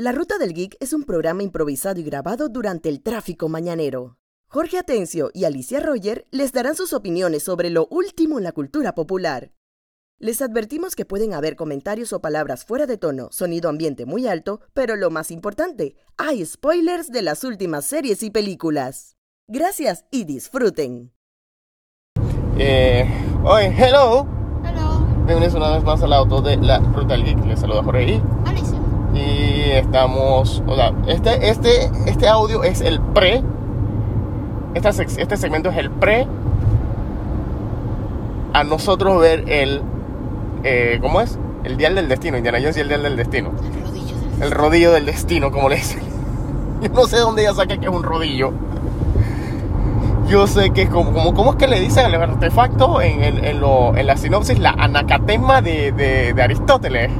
La Ruta del Geek es un programa improvisado y grabado durante el tráfico mañanero. Jorge Atencio y Alicia Roger les darán sus opiniones sobre lo último en la cultura popular. Les advertimos que pueden haber comentarios o palabras fuera de tono, sonido ambiente muy alto, pero lo más importante, hay spoilers de las últimas series y películas. Gracias y disfruten. Eh, oye, hello. Hello, Bienvenidos una vez más al auto de la Ruta del Geek. Les saluda Jorge I. Alicia. Y estamos. O sea, este, este, este audio es el pre. Esta sec- este segmento es el pre. A nosotros ver el. eh, ¿Cómo es? El Dial del Destino. Indiana Jones y el Dial del Destino. El rodillo del El rodillo del destino, como le dicen. Yo no sé dónde ella saca que es un rodillo. Yo sé que es como, como ¿cómo es que le dicen al artefacto en, en- en lo- en la sinopsis? La anacatema de, de- de Aristóteles.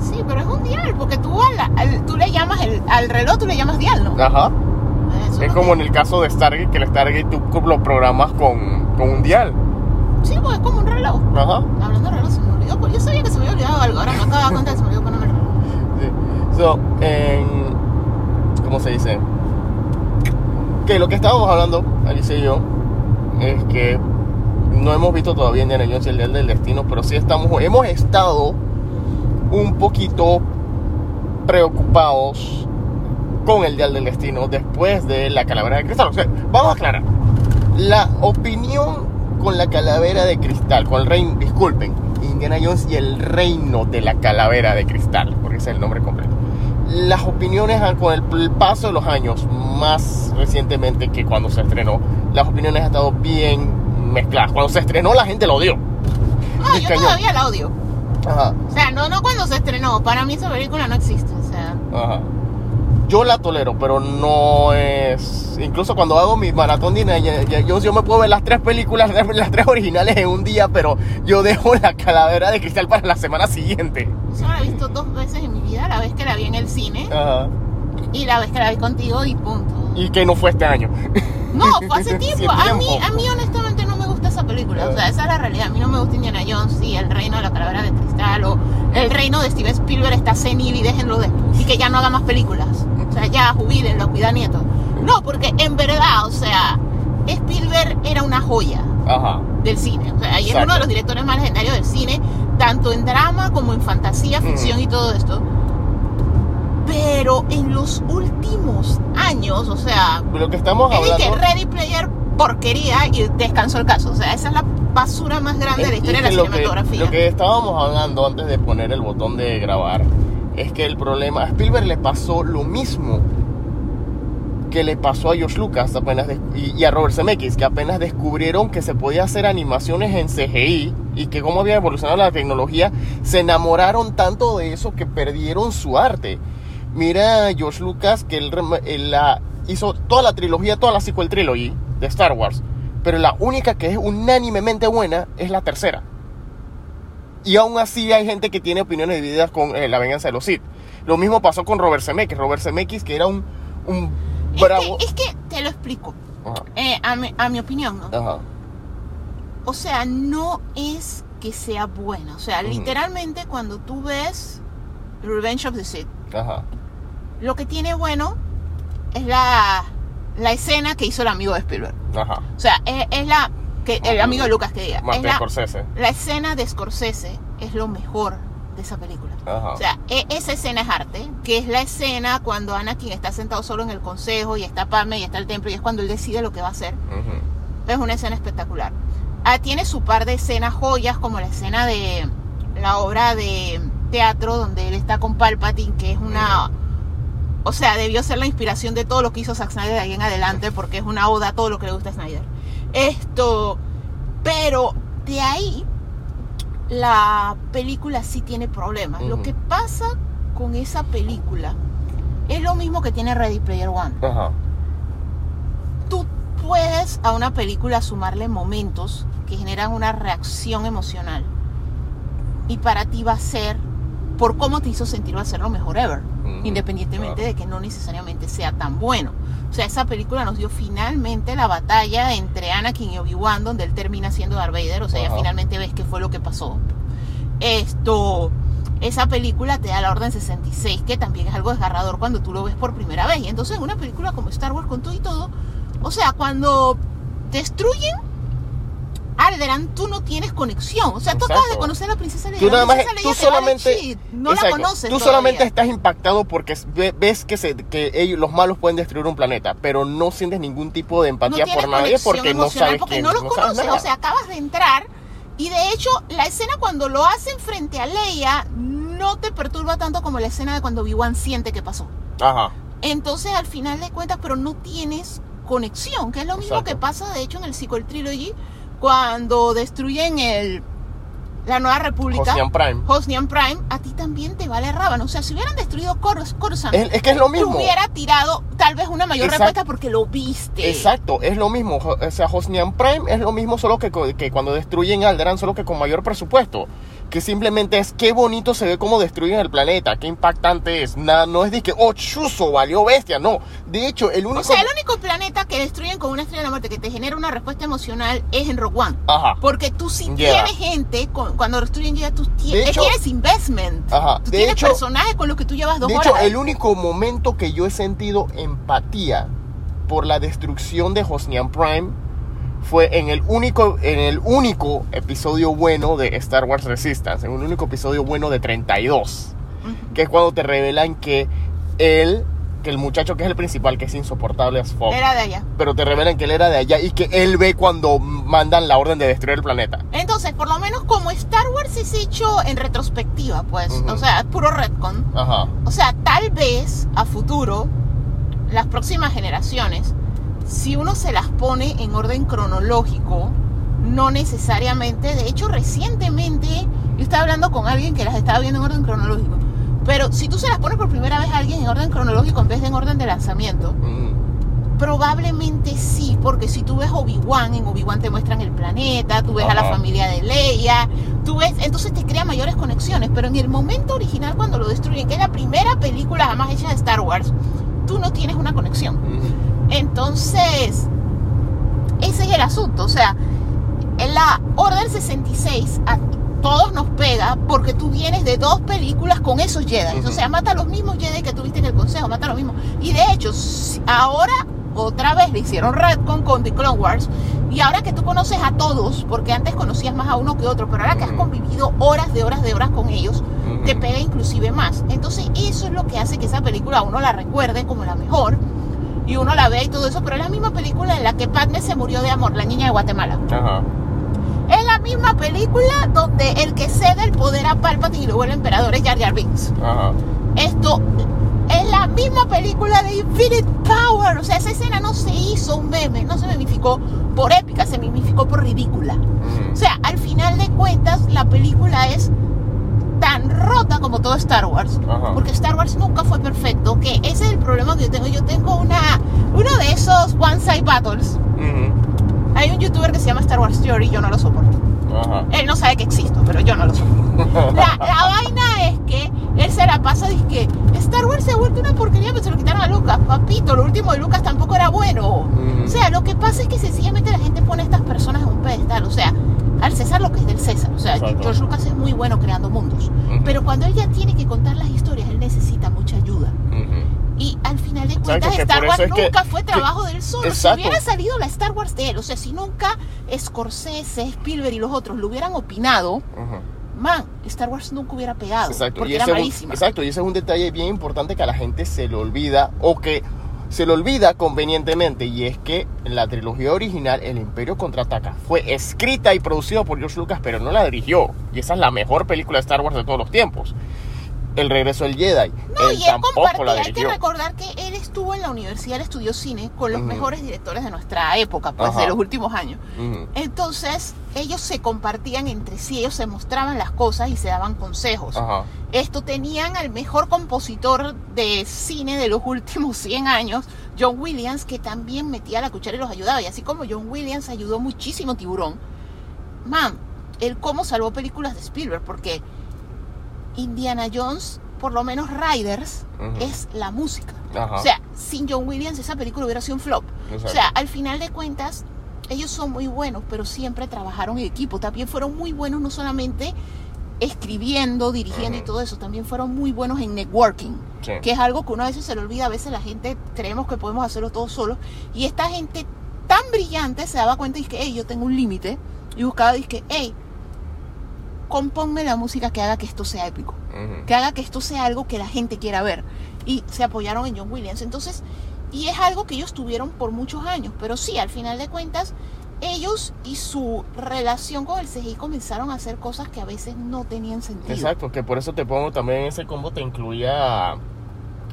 Sí, pero es un dial, porque tú, al, al- tú le llamas el, al reloj, tú le llamas dial, ¿no? Ajá. Eso Es como en el caso de Stargate, que el Stargate tú lo programas con, con un dial. Sí, pues es como un reloj. Ajá. Hablando de reloj, se me olvidó, pues yo sabía que se me había olvidado algo, ahora me acabo de cuenta que se me olvidó ponerme el reloj. Sí. So, en- ¿Cómo se dice? Que lo que estábamos hablando, Alicia y yo, es que no hemos visto todavía Indiana Jones y el Dial del Destino, pero sí estamos, hemos estado un poquito preocupados con el Dial del Destino después de la calavera de cristal. O sea, vamos a aclarar. La opinión con la calavera de cristal, con el reino, disculpen, Indiana Jones y el reino de la calavera de cristal, porque ese es el nombre completo. Las opiniones con el, paso de los años, más recientemente que cuando se estrenó, las opiniones han estado bien mezcladas. Cuando se estrenó la gente lo odió. Ah, yo cañón. todavía la odio. Ajá, O sea, no, no cuando se estrenó, para mí esa película no existe, o sea... ajá. Yo la tolero, pero no es. Incluso cuando hago mi maratón de Jones, yo me puedo ver las tres películas, las tres originales en un día, pero yo dejo la calavera de cristal para la semana siguiente. Yo la he visto dos veces en mi vida, la vez que la vi en el cine Ajá. y la vez que la vi contigo y punto. Y que no fue este año. No, fue hace tiempo. A mí, a mí honestamente esa película. O sea, esa es la realidad. A mí no me gusta Indiana Jones y el reino de la calavera de cristal o el reino de Steven Spielberg está senil y déjenlo de y que ya no haga más películas. O sea, ya jubílenlo, cuida nietos. No, porque en verdad, o sea, Spielberg era una joya Ajá. del cine. O sea, y es Exacto. uno de los directores más legendarios del cine, tanto en drama como en fantasía, ficción Ujú. y todo esto. Pero en los últimos años, o sea, Lo que estamos es de que hablando. Ready Player porquería y descansó el caso. O sea, esa es la basura más grande de la es- historia de es la lo que- cinematografía. Lo que estábamos hablando antes de poner el botón de grabar es que el problema. A Spielberg le pasó lo mismo que le pasó a George Lucas apenas des- y, y a Robert Zemeckis, que apenas descubrieron que se podía hacer animaciones en CGI y que cómo había evolucionado la tecnología, se enamoraron tanto de eso que perdieron su arte. Mira a George Lucas que él, él la, hizo toda la trilogía, toda la sequel trilogy de Star Wars, pero la única que es unánimemente buena es la tercera. Y aún así hay gente que tiene opiniones divididas con eh, la venganza de los Sith. Lo mismo pasó con Robert Zemeckis. Robert Zemeckis, que era un, un es, bravo... que, es que te lo explico. Eh, a, mi, a mi opinión, ¿no? ajá, O sea, no es que sea buena. O sea, literalmente cuando tú ves Revenge of the Sith, ajá. lo que tiene bueno es la, la escena que hizo el amigo de Spielberg. ajá. O sea, es, es la que el amigo de Lucas que diga. Es la, Scorsese. la escena de Scorsese es lo mejor de esa película. Ajá. O sea, e- esa escena es arte, que es la escena cuando Anakin está sentado solo en el consejo y está Padme y está el templo y es cuando él decide lo que va a hacer. Ujú. Es una escena espectacular. Ah, tiene su par de escenas joyas, como la escena de la obra de teatro donde él está con Palpatine, que es una... O sea, debió ser la inspiración de todo lo que hizo Zack Snyder de ahí en adelante, porque es una oda a todo lo que le gusta a Snyder. Esto... Pero de ahí, la película sí tiene problemas. Lo que pasa con esa película es lo mismo que tiene Ready Player One tú puedes a una película sumarle momentos que generan una reacción emocional. Y para ti va a ser, por cómo te hizo sentir, va a ser lo mejor ever. Independientemente claro. de que no necesariamente sea tan bueno. O sea, esa película nos dio finalmente la batalla entre Anakin y Obi-Wan, donde él termina siendo Darth Vader. O sea, ya finalmente ves qué fue lo que pasó. Esto. esa película te da la Orden 66, que también es algo desgarrador cuando tú lo ves por primera vez. Y entonces, una película como Star Wars con todo y todo, o sea, cuando destruyen Alderan, tú no tienes conexión. O sea, tú acabas de Exacto. conocer a la princesa Leia. Tú nada la más, tú solamente, no la exacto, conoces. tú todavía. solamente estás impactado porque ve- ves que, se, que ellos, los malos pueden destruir un planeta, pero no sientes ningún tipo de no empatía tienes por nadie porque no sabes porque quién, no los sabes conoces. nada. O sea, acabas de entrar y de hecho la escena cuando lo hacen frente a Leia no te perturba tanto como la escena de cuando Obi-Wan siente que pasó. Ajá. Entonces, al final de cuentas, pero no tienes conexión, que es lo mismo Exacto. que pasa, de hecho, en el Sequel Trilogy, cuando destruyen el, la Nueva República, Hosnian Prime. Hosnian Prime, a ti también te vale rábano. O sea, si hubieran destruido Cor- Coruscant, Es, es que es lo te mismo. hubiera tirado tal vez una mayor Exacto. respuesta porque lo viste. Exacto, es lo mismo. O sea, Hosnian Prime es lo mismo, solo que, que cuando destruyen Alderan, solo que con mayor presupuesto. Que simplemente es qué bonito se ve cómo destruyen el planeta, qué impactante es. Nada, no es de que, oh, chuzo, valió bestia. No. De hecho, el único. O sea, el único planeta que destruyen con una estrella de la muerte que te genera una respuesta emocional es en Rogue One. Ajá. Porque tú sí tienes gente, cuando destruyen ya tú De tienes, hecho- tienes investment. Ajá. Tú De tienes hecho- personajes con los que tú llevas dos De horas. hecho, el único momento que yo he sentido empatía por la destrucción de Hosnian Prime fue en el único en el único episodio bueno de Star Wars Resistance, en el único episodio bueno de 32, Ujú. que es cuando te revelan que él, que el muchacho que es el principal, que es insoportable as fuck, Era de allá. pero te revelan que él era de allá y que él ve cuando mandan la orden de destruir el planeta. Entonces, por lo menos como Star Wars es hecho en retrospectiva, pues, Ujú. o sea, es puro retcon. Ajá. O sea, tal vez a futuro, las próximas generaciones, si uno se las pone en orden cronológico, no necesariamente, de hecho recientemente, yo estaba hablando con alguien que las estaba viendo en orden cronológico, pero si tú se las pones por primera vez a alguien en orden cronológico en vez de en orden de lanzamiento, Mm. probablemente sí, porque si tú ves Obi-Wan, en Obi-Wan te muestran el planeta, tú ves a la familia de Leia, tú ves, entonces te crea mayores conexiones, pero en el momento original cuando lo destruyen, que es la primera película jamás hecha de Star Wars, tú no tienes una conexión. Mm. Entonces, ese es el asunto, o sea, en la Orden 66 a todos nos pega porque tú vienes de dos películas con esos Jedi. Ujú. O sea, mata a los mismos Jedi que tuviste en el Consejo, mata a los mismos. Y de hecho, ahora otra vez le hicieron Redcon con The Clone Wars. Y ahora que tú conoces a todos, porque antes conocías más a uno que otro, pero ahora que has convivido horas de horas de horas con ellos, te pega inclusive más. Entonces eso es lo que hace que esa película uno la recuerde como la mejor y uno la vea y todo eso, pero es la misma película en la que Padme se murió de amor, la niña de Guatemala. Ajá. Es la misma película donde el que cede el poder a Palpatine y luego el emperador es Jar Jar Binks. Ajá. Esto es la misma película de Infinite Power, o sea, esa escena no se hizo un meme, no se mimificó por épica, se mimificó por ridícula. O sea, al final de cuentas, la película es tan rota como todo Star Wars. Ajá. Porque Star Wars nunca fue perfecto. Que ese es el problema que yo tengo. Yo tengo una uno de esos One Side Battles. Ujú. Hay un youtuber que se llama Star Wars Theory, yo no lo soporto. Ajá. Él no sabe que existo, pero yo no lo soporto. La, la vaina es que él se la pasa y que Star Wars se ha vuelto una porquería, pero se lo quitaron a Lucas. Papito, lo último de Lucas tampoco era bueno. Ujú. O sea, lo que pasa es que sencillamente la gente pone a estas personas en un pedestal. O sea, al César lo que es del César. O sea, Exacto. George Lucas es muy bueno creando mundos. Pero cuando él ya tiene que contar las historias, él necesita mucha ayuda. Y al final de cuentas, que Star Wars que- nunca fue que- trabajo del solo. Si hubiera salido la Star Wars de él, o sea, si nunca Scorsese, Spielberg y los otros lo hubieran opinado, man, Star Wars nunca hubiera pegado. Exacto. Porque y era un- malísima. exacto, y ese es un detalle bien importante que a la gente se le olvida o que se le olvida convenientemente y es que la trilogía original, El Imperio Contraataca, fue escrita y producida por George Lucas, pero no la dirigió. Y esa es la mejor película de Star Wars de todos los tiempos. El regreso del Jedi. No, él y él tampoco hay que recordar que él estuvo en la universidad, él estudió cine con los mejores directores de nuestra época, pues Ajá. de los últimos años. Entonces, ellos se compartían entre sí, ellos se mostraban las cosas y se daban consejos. Ajá. Esto tenían al mejor compositor de cine de los últimos 100 años, John Williams, que también metía la cuchara y los ayudaba. Y así como John Williams ayudó muchísimo Tiburón, man, él cómo salvó películas de Spielberg, porque Indiana Jones, por lo menos Riders, es la música. Ajá. O sea, sin John Williams esa película hubiera sido un flop. Exacto. O sea, al final de cuentas, ellos son muy buenos, pero siempre trabajaron en equipo. También fueron muy buenos no solamente escribiendo, dirigiendo y todo eso, también fueron muy buenos en networking, Sí. que es algo que uno a veces se le olvida, a veces la gente creemos que podemos hacerlo todos solos, y esta gente tan brillante se daba cuenta y que, hey, yo tengo un límite, y buscaba y que, hey, compónme la música que haga que esto sea épico que haga que esto sea algo que la gente quiera ver. Y se apoyaron en John Williams. Entonces, y es algo que ellos tuvieron por muchos años. Pero sí, al final de cuentas, ellos y su relación con el CGI comenzaron a hacer cosas que a veces no tenían sentido. Exacto, que por eso te pongo también ese combo, te incluía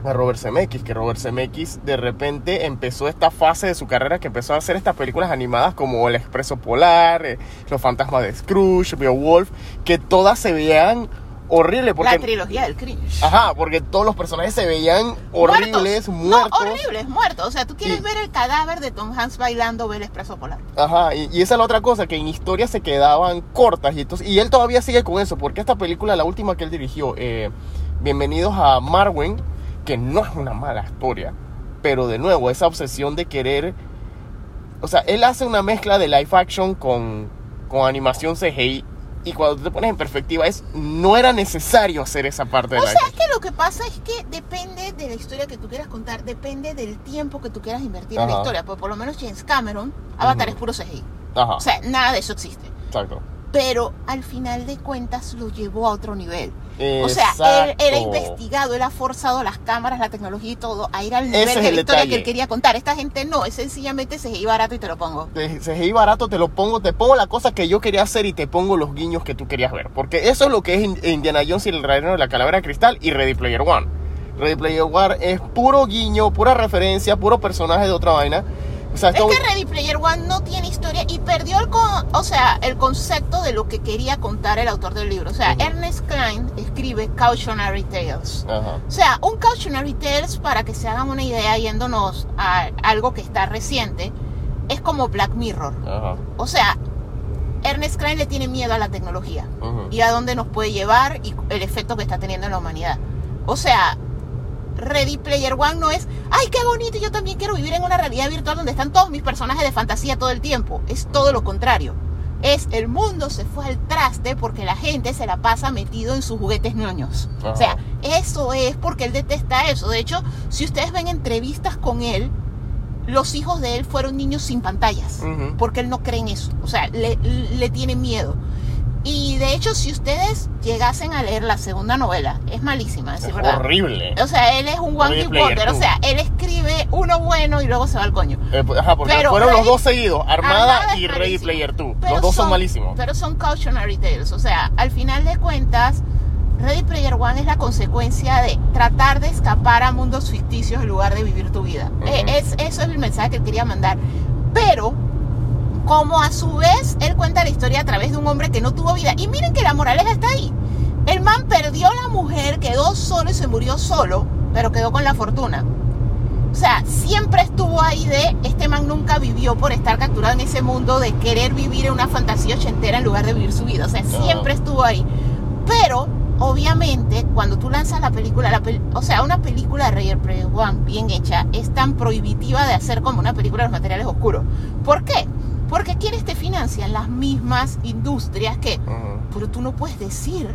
a, Robert Zemeckis, que Robert Zemeckis de repente empezó esta fase de su carrera que empezó a hacer estas películas animadas como El Expreso Polar, eh, Los Fantasmas de Scrooge, Beowulf, que todas se veían horribles porque... La trilogía del cringe. Ajá, porque todos los personajes se veían horribles, muertos. No, horribles, muertos. O sea, tú quieres Y- ver el cadáver de Tom Hanks bailando el Expreso Polar. Ajá, y, y esa es la otra cosa, que en historias se quedaban cortas y, entonces, y él todavía sigue con eso, porque esta película, la última que él dirigió, eh, Bienvenidos a Marwen, que no es una mala historia, pero de nuevo, esa obsesión de querer, o sea, él hace una mezcla de live action con, con animación CGI, y cuando tú te pones en perspectiva, es no era necesario hacer esa parte de O live sea, es que lo que pasa es que depende de la historia que tú quieras contar, depende del tiempo que tú quieras invertir en la historia. Pues por lo menos James Cameron, Avatar es puro CGI. Ajá, O sea, nada de eso existe. exacto. Pero al final de cuentas lo llevó a otro nivel. O sea, él, Exacto. investigado, él ha forzado las cámaras, la tecnología y todo a ir al Ese nivel es de la historia detalle. que él quería contar. Esta gente no, es sencillamente CGI barato y te lo pongo. CGI barato te lo pongo, te pongo la cosa que yo quería hacer y te pongo los guiños que tú querías ver. Porque eso es lo que es In- Indiana Jones y el reino de la calavera de cristal y Ready Player One. Ready Player One es puro guiño, pura referencia, puro personaje de otra vaina. O sea, Es que Ready Player One no tiene historia y perdió el, con, o sea, el concepto de lo que quería contar el autor del libro. O sea, Ujú. Ernest Klein escribe Cautionary Tales. Ajá. O sea, un Cautionary Tales, para que se hagan una idea yéndonos a algo que está reciente, es como Black Mirror. Ajá. O sea, Ernest Klein le tiene miedo a la tecnología y a dónde nos puede llevar y el efecto que está teniendo en la humanidad. O sea, Ready Player One no es, ay, qué bonito, yo también quiero vivir en una realidad virtual donde están todos mis personajes de fantasía todo el tiempo. Es todo lo contrario. Es el mundo se fue al traste porque la gente se la pasa metido en sus juguetes ñoños. O sea, eso es porque él detesta eso. De hecho, si ustedes ven entrevistas con él, los hijos de él fueron niños sin pantallas porque él no cree en eso, o sea, le, le tiene miedo. Y de hecho, si ustedes llegasen a leer la segunda novela, es malísima, es Es verdad. horrible. O sea, él es un one hit wonder, o sea, él escribe uno bueno y luego se va al coño. Eh, pues, ajá, porque Pero fueron los dos seguidos, Armada, Armada y Ready. Player 2. Pero Los dos son, malísimos. Pero son cautionary tales, o sea, al final de cuentas, Ready Player One es la consecuencia de tratar de escapar a mundos ficticios en lugar de vivir tu vida. Ujú. Eh, es, eso es el mensaje que él quería mandar. Pero, como a su vez, él cuenta la historia a través de un hombre que no tuvo vida. Y miren que la moraleja está ahí. El man perdió a la mujer, quedó solo y se murió solo, pero quedó con la fortuna. O sea, siempre estuvo ahí de este man nunca vivió por estar capturado en ese mundo de querer vivir en una fantasía ochentera en lugar de vivir su vida. O sea, siempre estuvo ahí. Pero, obviamente, cuando tú lanzas la película, la pel- o sea, una película de Player One bien hecha es tan prohibitiva de hacer como una película de los materiales oscuros. ¿Por qué? Porque quienes te financian las mismas industrias que, pero tú no puedes decir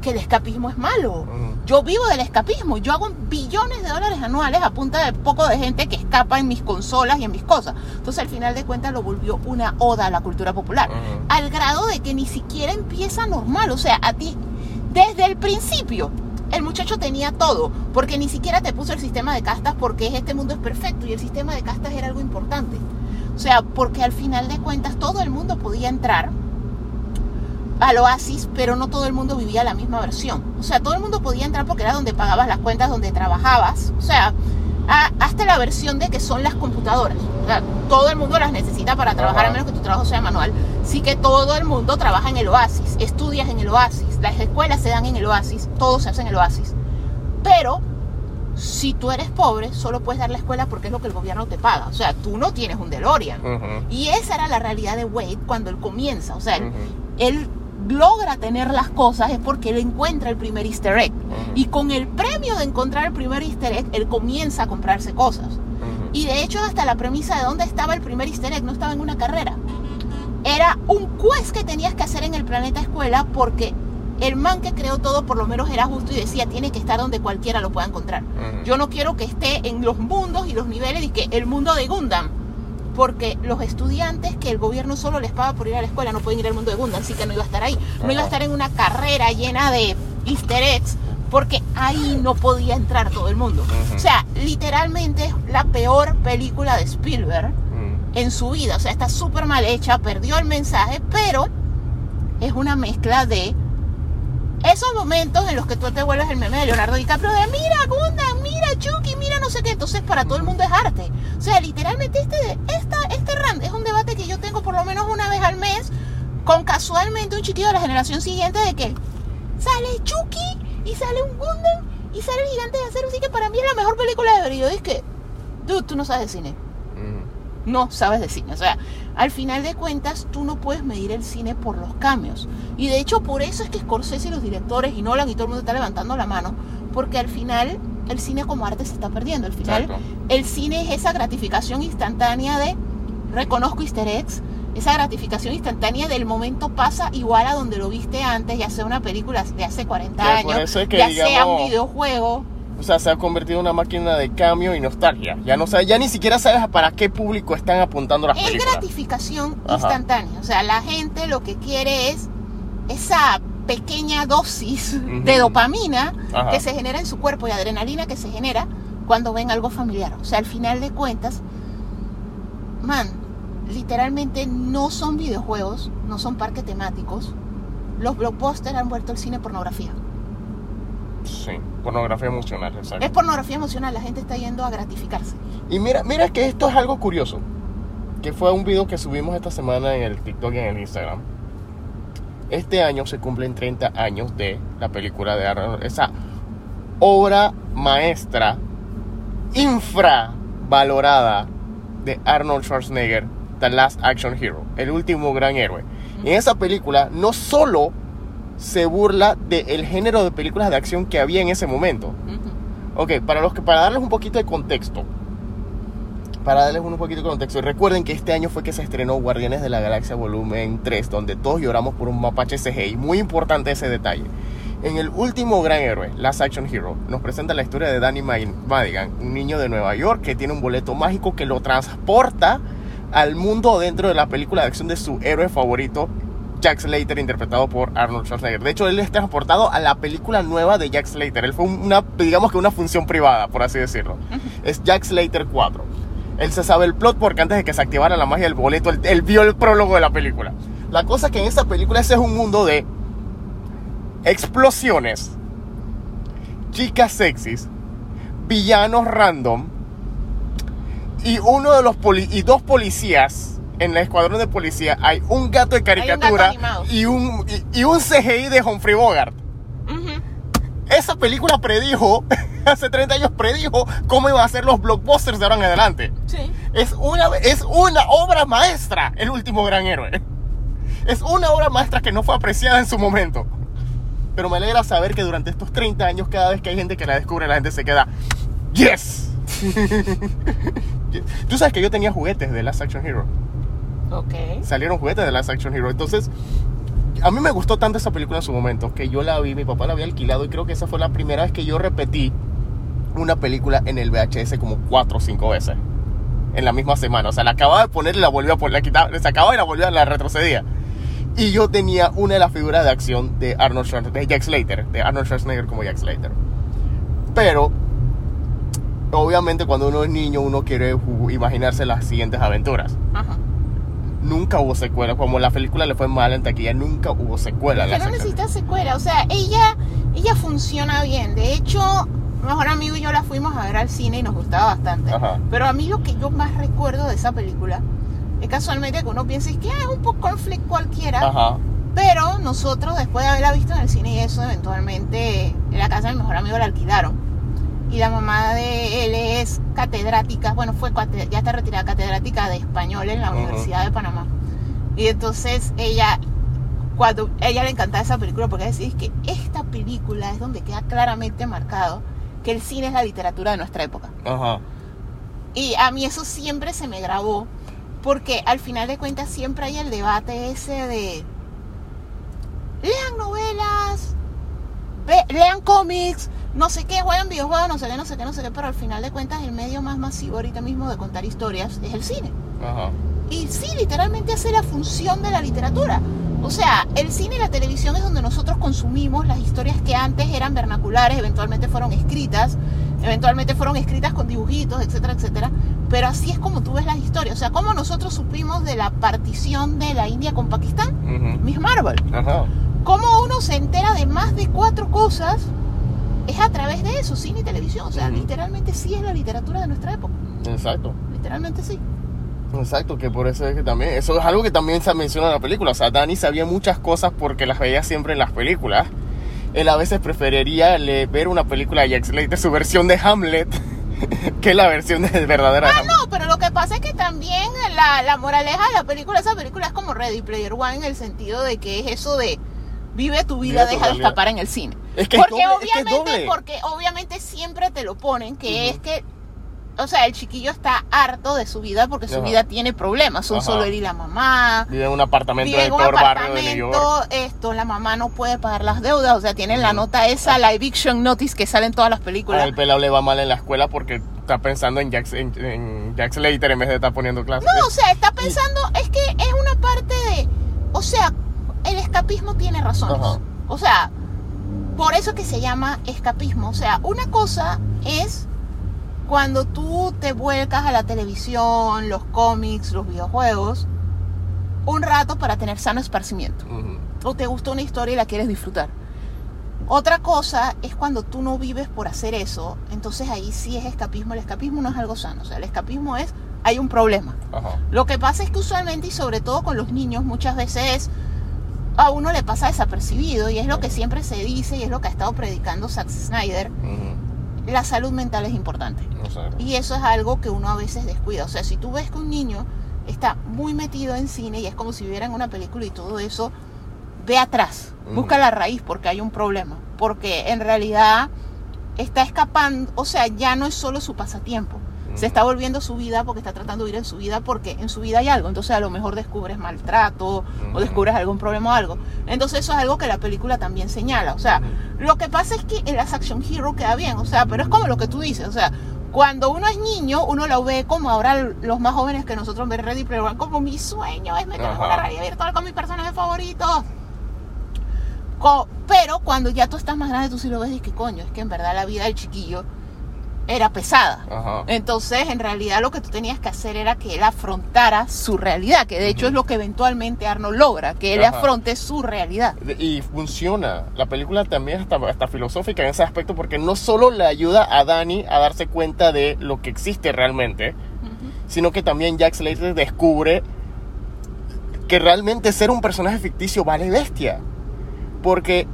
que el escapismo es malo. Yo vivo del escapismo, yo hago billones de dólares anuales a punta de poco de gente que escapa en mis consolas y en mis cosas. Entonces al final de cuentas lo volvió una oda a la cultura popular. Al grado de que ni siquiera empieza normal. O sea, a ti, desde el principio, el muchacho tenía todo. Porque ni siquiera te puso el sistema de castas porque este mundo es perfecto y el sistema de castas era algo importante. O sea, porque al final de cuentas todo el mundo podía entrar al oasis, pero no todo el mundo vivía la misma versión. O sea, todo el mundo podía entrar porque era donde pagabas las cuentas, donde trabajabas. O sea, a- hasta la versión de que son las computadoras. O sea, todo el mundo las necesita para trabajar, Ajá. a menos que tu trabajo sea manual. Sí que todo el mundo trabaja en el oasis, estudias en el oasis, las escuelas se dan en el oasis, todo se hace en el oasis. Pero si tú eres pobre, solo puedes dar la escuela porque es lo que el gobierno te paga. O sea, tú no tienes un DeLorean. Y esa era la realidad de Wade cuando él comienza. O sea, él, logra tener las cosas es porque él encuentra el primer easter egg. Y con el premio de encontrar el primer easter egg, él comienza a comprarse cosas. Y de hecho, hasta la premisa de dónde estaba el primer easter egg no estaba en una carrera. Era un quest que tenías que hacer en el planeta escuela porque el man que creó todo por lo menos era justo y decía, tiene que estar donde cualquiera lo pueda encontrar. Yo no quiero que esté en los mundos y los niveles y que el mundo de Gundam. Porque los estudiantes que el gobierno solo les paga por ir a la escuela no pueden ir al mundo de Gundam, así que no iba a estar ahí. No iba a estar en una carrera llena de easter eggs, porque ahí no podía entrar todo el mundo. O sea, literalmente es la peor película de Spielberg en su vida. O sea, está súper mal hecha, perdió el mensaje, pero es una mezcla de esos momentos en los que tú te vuelves el meme de Leonardo DiCaprio de mira Gundam, mira Chucky, mira no sé qué. Entonces para todo el mundo es arte. O sea, literalmente este, esta, este rant es un debate que yo tengo por lo menos una vez al mes con casualmente un chiquillo de la generación siguiente de que sale Chucky y sale un Gundam y sale el gigante de acero. Así que para mí es la mejor película de ver. Y yo dije dude, tú no sabes de cine. No sabes de cine. O sea, al final de cuentas, tú no puedes medir el cine por los cambios. Y de hecho, por eso es que Scorsese y los directores y Nolan y todo el mundo está levantando la mano. Porque al final, el cine como arte se está perdiendo. Al final, Exacto. el cine es esa gratificación instantánea de reconozco easter eggs. Esa gratificación instantánea del momento pasa igual a donde lo viste antes, ya sea una película de hace 40 Que por años, eso es que, ya sea un videojuego. O sea, se ha convertido en una máquina de cambio y nostalgia. Ya no sabes, ya ni siquiera sabes para qué público están apuntando las Es películas. gratificación Ajá. instantánea. O sea, la gente lo que quiere es esa pequeña dosis de dopamina Ajá. que se genera en su cuerpo y adrenalina que se genera cuando ven algo familiar. O sea, al final de cuentas, man, literalmente no son videojuegos, no son parques temáticos. Los blockbusters han vuelto el cine pornografía. Sí, pornografía emocional, exacto. Es pornografía emocional, la gente está yendo a gratificarse. Y mira, mira que esto es algo curioso. Que fue un video que subimos esta semana en el TikTok y en el Instagram. Este año se cumplen 30 años de la película de Arnold. Esa obra maestra, infravalorada de Arnold Schwarzenegger, The Last Action Hero, el último gran héroe. En esa película no solo se burla del género de películas de acción que había en ese momento, Ujú. Ok, para los que para darles un poquito de contexto. Para darles un poquito de contexto. Recuerden que este año fue que se estrenó Guardianes de la Galaxia Volumen 3, donde todos lloramos por un mapache CGI. Muy importante ese detalle. En el último gran héroe, Last Action Hero, nos presenta la historia de Danny Ma- Madigan, un niño de Nueva York que tiene un boleto mágico que lo transporta al mundo dentro de la película de acción de su héroe favorito, Jack Slater, interpretado por Arnold Schwarzenegger. De hecho, él es transportado a la película nueva de Jack Slater. Él fue una, digamos que una función privada, por así decirlo. Es Jack Slater 4. Él se sabe el plot porque antes de que se activara la magia del boleto, él, él vio el prólogo de la película. La cosa es que en esta película ese es un mundo de explosiones, chicas sexys, villanos random y uno de los poli- y dos policías en el escuadrón de policía hay un gato de un gato caricatura y un y, y un CGI de Humphrey Bogart. Ujú. Esa película predijo, hace 30 años predijo cómo iban a ser los blockbusters de ahora en adelante. Sí. Es una, es una obra maestra, el último gran héroe. Es una obra maestra que no fue apreciada en su momento. Pero me alegra saber que durante estos 30 años, cada vez que hay gente que la descubre, la gente se queda, ¡Yes! Tú sabes que yo tenía juguetes de Last Action Hero. Ok. Salieron juguetes de Last Action Hero. Entonces, a mí me gustó tanto esa película en su momento que yo la vi, mi papá la había alquilado y creo que esa fue la primera vez que yo repetí una película en el VHS como cuatro o cinco veces en la misma semana. O sea, la acababa de poner y la volvía a poner, la quitaba, la sacaba y la volvía, la retrocedía. Y yo tenía una de las figuras de acción de Arnold Schwarzenegger, de Jack Slater, de Arnold Schwarzenegger como Jack Slater. Pero, obviamente cuando uno es niño, uno quiere imaginarse las siguientes aventuras. Ajá. Nunca hubo secuela, como la película le fue mal en taquilla, nunca hubo secuela. Que no sacaron. necesita secuela. O sea, ella, ella funciona bien. De hecho, mi mejor amigo y yo la fuimos a ver al cine y nos gustaba bastante. Ajá. Pero a mí lo que yo más recuerdo de esa película es casualmente que uno piensa que ah, es un poco conflict cualquiera. Ajá. Pero nosotros, después de haberla visto en el cine y eso, eventualmente en la casa de mi mejor amigo la alquilaron. Y la mamá de él es catedrática, bueno, fue ya está retirada catedrática de español en la. Universidad de Panamá. Y entonces ella, cuando ella le encantaba esa película, porque decía es que esta película es donde queda claramente marcado que el cine es la literatura de nuestra época. Ajá. Y a mí eso siempre se me grabó, porque al final de cuentas siempre hay el debate ese de lean novelas, ve- lean cómics, no sé qué, juegan videojuegos, no sé qué, no sé qué, no sé qué, pero al final de cuentas el medio más masivo ahorita mismo de contar historias es el cine. Ajá. Y sí, literalmente hace la función de la literatura. O sea, el cine y la televisión es donde nosotros consumimos las historias que antes eran vernaculares, eventualmente fueron escritas, eventualmente fueron escritas con dibujitos, etcétera, etcétera. Pero así es como tú ves las historias. O sea, como nosotros supimos de la partición de la India con Pakistán, Ujú. Miss Marvel. Ajá. Cómo uno se entera de más de cuatro cosas es a través de eso, cine y televisión. O sea, literalmente sí es la literatura de nuestra época. Exacto. Literalmente sí. Exacto, que por eso es que también, eso es algo que también se menciona en la película. O sea, Danny sabía muchas cosas porque las veía siempre en las películas. Él a veces preferiría le- ver una película de Jack Slater, su versión de Hamlet, que la versión de verdadera de Ah, Hamlet. no, pero lo que pasa es que también la, la moraleja de la película, esa película es como Ready Player One en el sentido de que es eso de vive tu vida, Vive tu deja de escapar en el cine. Es que es porque doble, es que es obviamente, doble. porque obviamente siempre te lo ponen, que es que, o sea, el chiquillo está harto de su vida porque su Ajá. vida tiene problemas. Son Ajá. solo él y la mamá. Vive en un apartamento en un peor barrio de New York. esto, la mamá no puede pagar las deudas, o sea, tienen la nota esa, la eviction notice que sale en todas las películas. Al pelado le va mal en la escuela porque está pensando en Jack, en, en Jack Slater en vez de estar poniendo clases. No, o sea, está pensando, es que es una parte de, o sea, el escapismo tiene razones. Ajá. O sea, por eso que se llama escapismo. O sea, una cosa es cuando tú te vuelcas a la televisión, los cómics, los videojuegos, un rato para tener sano esparcimiento. O te gusta una historia y la quieres disfrutar. Otra cosa es cuando tú no vives por hacer eso, entonces ahí sí es escapismo. El escapismo no es algo sano. O sea, el escapismo es, hay un problema. Ajá. Lo que pasa es que usualmente y sobre todo con los niños muchas veces a uno le pasa desapercibido y es lo que siempre se dice y es lo que ha estado predicando Zack Snyder, la salud mental es importante. Y eso es algo que uno a veces descuida. O sea, si tú ves que un niño está muy metido en cine y es como si viviera en una película y todo eso, ve atrás, busca la raíz porque hay un problema. Porque en realidad está escapando, o sea, ya no es solo su pasatiempo. Se está volviendo su vida porque está tratando de vivir en su vida porque en su vida hay algo. Entonces a lo mejor descubres maltrato o descubres algún problema o algo. Entonces eso es algo que la película también señala. O sea, lo que pasa es que en las Action Hero queda bien. O sea, pero es como lo que tú dices. O sea, cuando uno es niño, uno lo ve como ahora los más jóvenes que nosotros ven Ready Player One, como mi sueño es meterme en una realidad virtual con mis personajes favoritos. Co- pero cuando ya tú estás más grande, tú sí lo ves y que coño, es que en verdad la vida del chiquillo era pesada. Ajá. Entonces, en realidad lo que tú tenías que hacer era que él afrontara su realidad, que de hecho Ujú. es lo que eventualmente Arnold logra, que él Ajá. afronte su realidad. Y funciona. La película también está hasta filosófica en ese aspecto porque no solo le ayuda a Danny a darse cuenta de lo que existe realmente, sino que también Jack Slater descubre que realmente ser un personaje ficticio vale bestia. Porque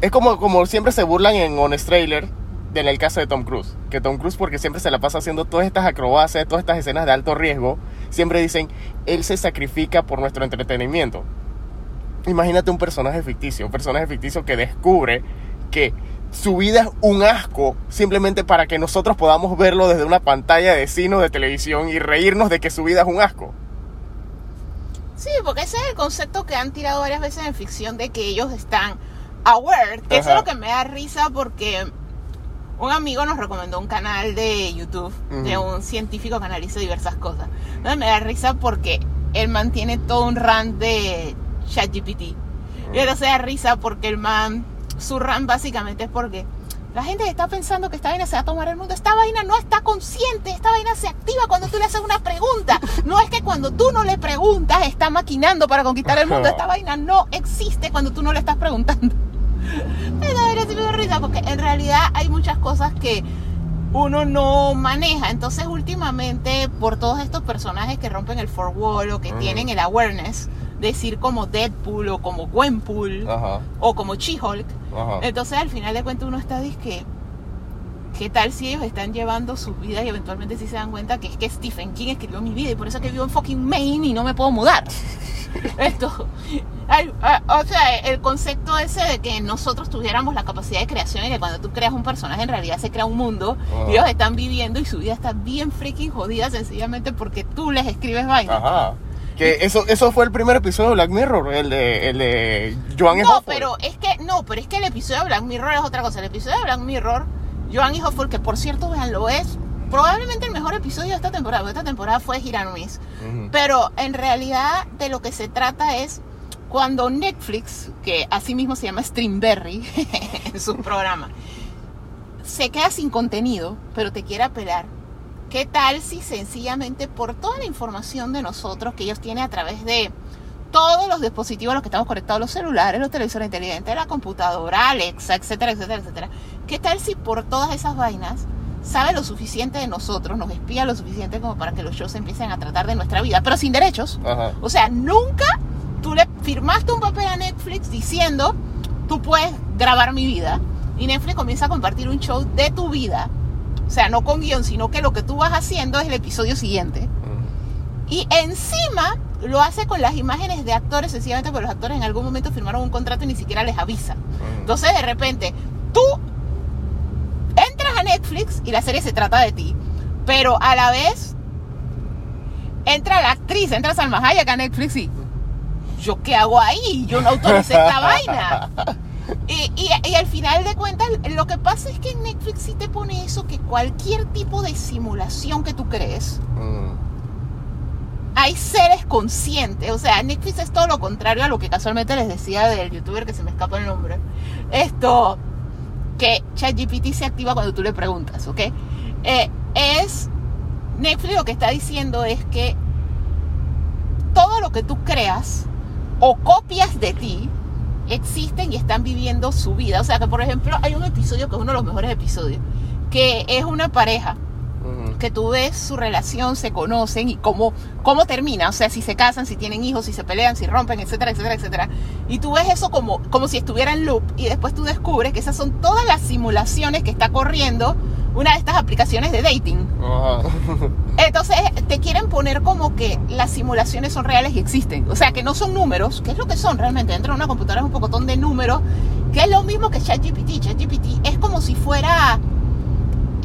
es como, como siempre se burlan en Honest Trailer en el caso de Tom Cruise. Que Tom Cruise, porque siempre se la pasa haciendo todas estas acrobacias, todas estas escenas de alto riesgo, siempre dicen, él se sacrifica por nuestro entretenimiento. Imagínate un personaje ficticio, un personaje ficticio que descubre que su vida es un asco simplemente para que nosotros podamos verlo desde una pantalla de cine o de televisión y reírnos de que su vida es un asco. Sí, porque ese es el concepto que han tirado varias veces en ficción de que ellos están aware. Que eso es Ajá. lo que me da risa porque un amigo nos recomendó un canal de YouTube de un científico que analiza diversas cosas. Me da risa porque él mantiene todo un rant de ChatGPT. Y entonces da risa porque el man, su rant básicamente es porque la gente está pensando que esta vaina se va a tomar el mundo. Esta vaina no está consciente, esta vaina se activa cuando tú le haces una pregunta. No es que cuando tú no le preguntas está maquinando para conquistar el mundo. Esta vaina no existe cuando tú no le estás preguntando. Me da risa porque en realidad hay muchas cosas que uno no maneja. Entonces, últimamente, por todos estos personajes que rompen el four wall o que tienen el awareness, decir como Deadpool o como Gwenpool Ajá, o como She-Hulk, entonces al final de cuentas uno está que ¿Qué tal si ellos están llevando sus vidas y eventualmente sí se dan cuenta que es que Stephen King escribió mi vida y por eso es que vivo en fucking Maine y no me puedo mudar? Esto, ah, o sea, el concepto ese de que nosotros tuviéramos la capacidad de creación y que cuando tú creas un personaje en realidad se crea un mundo Ajá. y ellos están viviendo y su vida está bien freaking jodida sencillamente porque tú les escribes vaina. Ajá. Que eso, eso fue el primer episodio de Black Mirror, el de, el de Joan No, pero es que no, pero es que el episodio de Black Mirror es otra cosa. El episodio de Black Mirror, Joan y Hofford, que por cierto, veanlo, es probablemente el mejor episodio de esta temporada. porque Esta temporada fue Hiranuis. Ujú. Pero en realidad de lo que se trata es cuando Netflix, que así mismo se llama Streamberry en su programa, se queda sin contenido, pero te quiere apelar. ¿Qué tal si sencillamente por toda la información de nosotros que ellos tienen a través de todos los dispositivos a los que estamos conectados, los celulares, los televisores inteligentes, la computadora, Alexa, etcétera, etcétera, etcétera? ¿Qué tal si por todas esas vainas sabe lo suficiente de nosotros, nos espía lo suficiente como para que los shows empiecen a tratar de nuestra vida, pero sin derechos? Ajá. O sea, nunca tú le firmaste un papel a Netflix diciendo, tú puedes grabar mi vida. Y Netflix comienza a compartir un show de tu vida. O sea, no con guion, sino que lo que tú vas haciendo es el episodio siguiente. Y encima lo hace con las imágenes de actores, sencillamente porque los actores en algún momento firmaron un contrato y ni siquiera les avisa. Entonces, de repente, tú entras a Netflix y la serie se trata de ti, pero a la vez entra la actriz, entra Salma Hayek a Netflix y yo qué hago ahí, yo no autoricé esta vaina. Y, y- y al final de cuentas, lo que pasa es que en Netflix sí te pone eso, que cualquier tipo de simulación que tú crees. Hay seres conscientes. O sea, Netflix es todo lo contrario a lo que casualmente les decía del youtuber que se me escapa el nombre. Esto, que ChatGPT se activa cuando tú le preguntas, ¿ok? Eh, es. Netflix lo que está diciendo es que todo lo que tú creas o copias de ti existen y están viviendo su vida. O sea, que por ejemplo, hay un episodio que es uno de los mejores episodios, que es una pareja Que tú ves su relación, se conocen y cómo, cómo termina, o sea, si se casan, si tienen hijos, si se pelean, si rompen, etcétera, etcétera, etcétera. Y tú ves eso como, como si estuviera en loop y después tú descubres que esas son todas las simulaciones que está corriendo una de estas aplicaciones de dating. Entonces te quieren poner como que las simulaciones son reales y existen. O sea, que no son números, que es lo que son realmente. Dentro de una computadora es un pocotón de números, que es lo mismo que ChatGPT. ChatGPT es como si fuera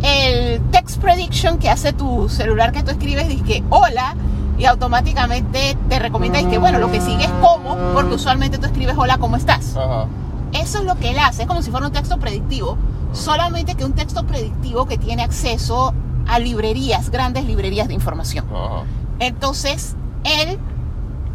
el text prediction que hace tu celular que tú escribes, dice hola, y automáticamente te recomienda, que bueno, lo que sigue es cómo, porque usualmente tú escribes hola, ¿cómo estás? Ajá. Eso es lo que él hace, es como si fuera un texto predictivo, solamente que un texto predictivo que tiene acceso a librerías, grandes librerías de información. Ajá. Entonces, él,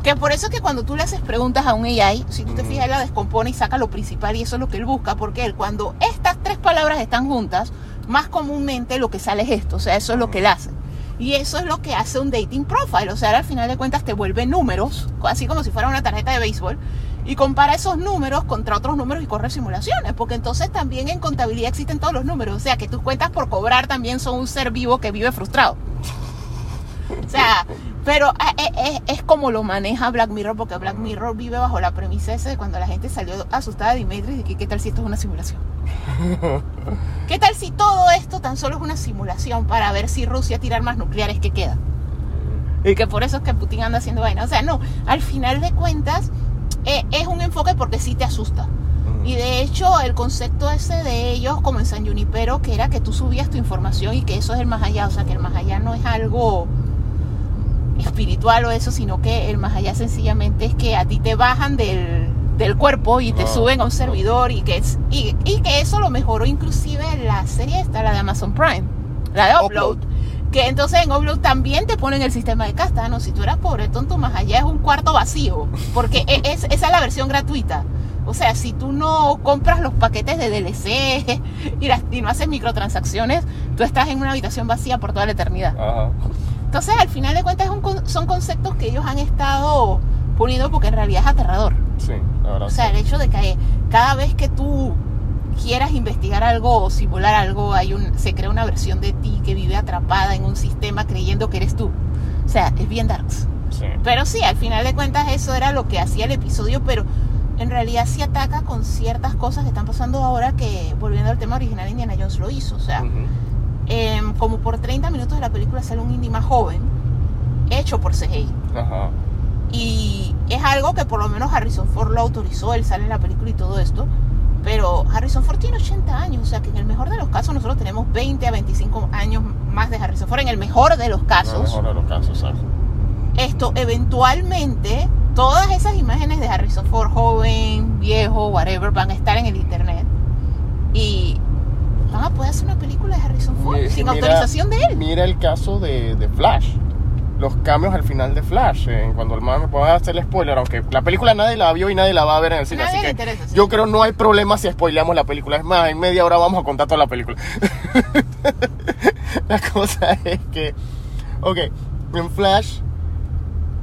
que por eso es que cuando tú le haces preguntas a un AI, si tú te fijas, él la descompone y saca lo principal y eso es lo que él busca, porque él cuando estas tres palabras están juntas, más comúnmente lo que sale es esto, o sea, eso es lo que él hace. Y eso es lo que hace un dating profile, o sea, al final de cuentas te vuelve números, así como si fuera una tarjeta de béisbol, y compara esos números contra otros números y corre simulaciones, porque entonces también en contabilidad existen todos los números, o sea, que tus cuentas por cobrar también son un ser vivo que vive frustrado. O sea, pero eh, eh, eh, es como lo maneja Black Mirror, porque Black Mirror vive bajo la premisa esa de cuando la gente salió asustada de Matrix de que qué tal si esto es una simulación. ¿Qué tal si todo esto tan solo es una simulación para ver si Rusia tira armas nucleares que queda? Y que por eso es que Putin anda haciendo vaina. O sea, no, al final de cuentas eh, es un enfoque porque sí te asusta. Ujú. Y de hecho, el concepto ese de ellos, como en San Junipero, que era que tú subías tu información y que eso es el más allá, o sea, que el más allá no es algo espiritual o eso, sino que el más allá sencillamente es que a ti te bajan del, del cuerpo y te Ah, suben a un ah. servidor y que, es, y, y que eso lo mejoró inclusive la serie esta, la de Amazon Prime, la de Upload. Upload. Que entonces en Upload también te ponen el sistema de casta, ¿no? Si tú eras pobre, tonto, más allá es un cuarto vacío, porque e- es, esa es la versión gratuita. O sea, si tú no compras los paquetes de DLC y, las- y no haces microtransacciones, tú estás en una habitación vacía por toda la eternidad. Ajá. Entonces, al final de cuentas, un son conceptos que ellos han estado poniendo porque en realidad es aterrador. Sí, la verdad. O sea, el sí. hecho de que cada vez que tú quieras investigar algo o simular algo, hay un, se crea una versión de ti que vive atrapada en un sistema creyendo que eres tú. O sea, es bien darks. Sí. Pero sí, al final de cuentas eso era lo que hacía el episodio, pero en realidad sí ataca con ciertas cosas que están pasando ahora que, volviendo al tema original, Indiana Jones lo hizo. O sea, Ujú. Em, como por 30 minutos de la película sale un indie más joven, hecho por CGI. Ajá. Y es algo que por lo menos Harrison Ford lo autorizó, él sale en la película y todo esto. Pero Harrison Ford tiene 80 años, o sea que en el mejor de los casos nosotros tenemos 20 a 25 años más de Harrison Ford, en el mejor de los casos. mejor de los casos, ¿sabes? esto eventualmente todas esas imágenes de Harrison Ford joven, viejo, whatever van a estar en el internet y van a poder hacer una película de Harrison Ford sin mira- autorización de él. Mira el caso de, de Flash. Los cambios al final de Flash. eh, cuando el man me pueda hacer el spoiler, aunque la película nadie la vio y nadie la va a ver en el cine. Nadie así le que interesa, sí. yo creo no hay problema si spoileamos la película. Es más, en media hora vamos a contar toda la película. la cosa es que, ok, en Flash,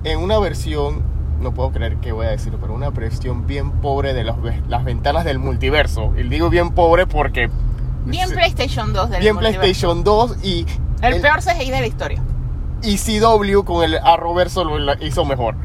en una versión, no puedo creer que voy a decirlo, pero una versión bien pobre de los las ventanas del multiverso. Y digo bien pobre porque... Bien PlayStation 2 del bien multiverso. PlayStation 2 y El, el- peor CGI de la historia. y CW con el Arrowverso lo la- hizo mejor.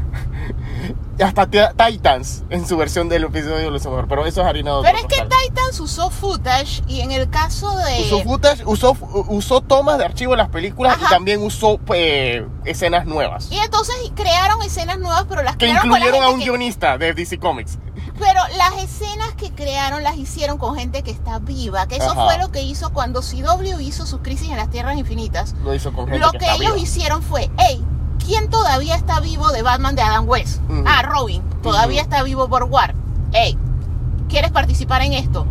Y Hasta Ti- Titans en su versión del episodio lo hizo mejor, pero eso es harina de otro Pero es que. Titans usó footage y en el caso de... Usó footage, usó, usó tomas de archivo de las películas y Ajá. también usó eh, escenas nuevas. Y entonces crearon escenas nuevas, pero las Que crearon con la incluyeron a un que- guionista de DC Comics. Pero las escenas que crearon las hicieron con gente que está viva, que eso Ajá. fue lo que hizo cuando CW hizo sus crisis en las Tierras Infinitas. Lo hizo con gente Lo que, que está ellos viva. hicieron fue, hey, ¿quién todavía está vivo de Batman de Adam West? Ujú. Ah, Robin, todavía Ujú. está vivo por War. Hey, ¿quieres participar en esto?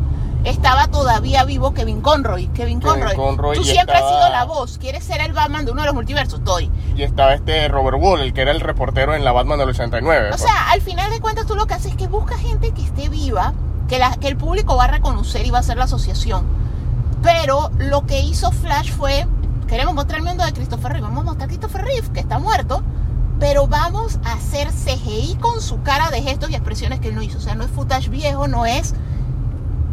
Estaba todavía vivo Kevin Conroy. Kevin Kevin Conroy, Conroy tú siempre has estaba- sido la voz. ¿Quieres ser el Batman de uno de los multiversos? Estoy. Y estaba este Robert Wall, el que era el reportero en la Batman del 89. O pues. sea, al final de cuentas tú lo que haces es que busca gente que esté viva, que, la, que el público va a reconocer y va a hacer la asociación. Pero lo que hizo Flash fue, queremos mostrar el mundo de Christopher Reeve, vamos a mostrar a Christopher Reeve, que está muerto, pero vamos a hacer CGI con su cara de gestos y expresiones que él no hizo. O sea, no es footage viejo, no es...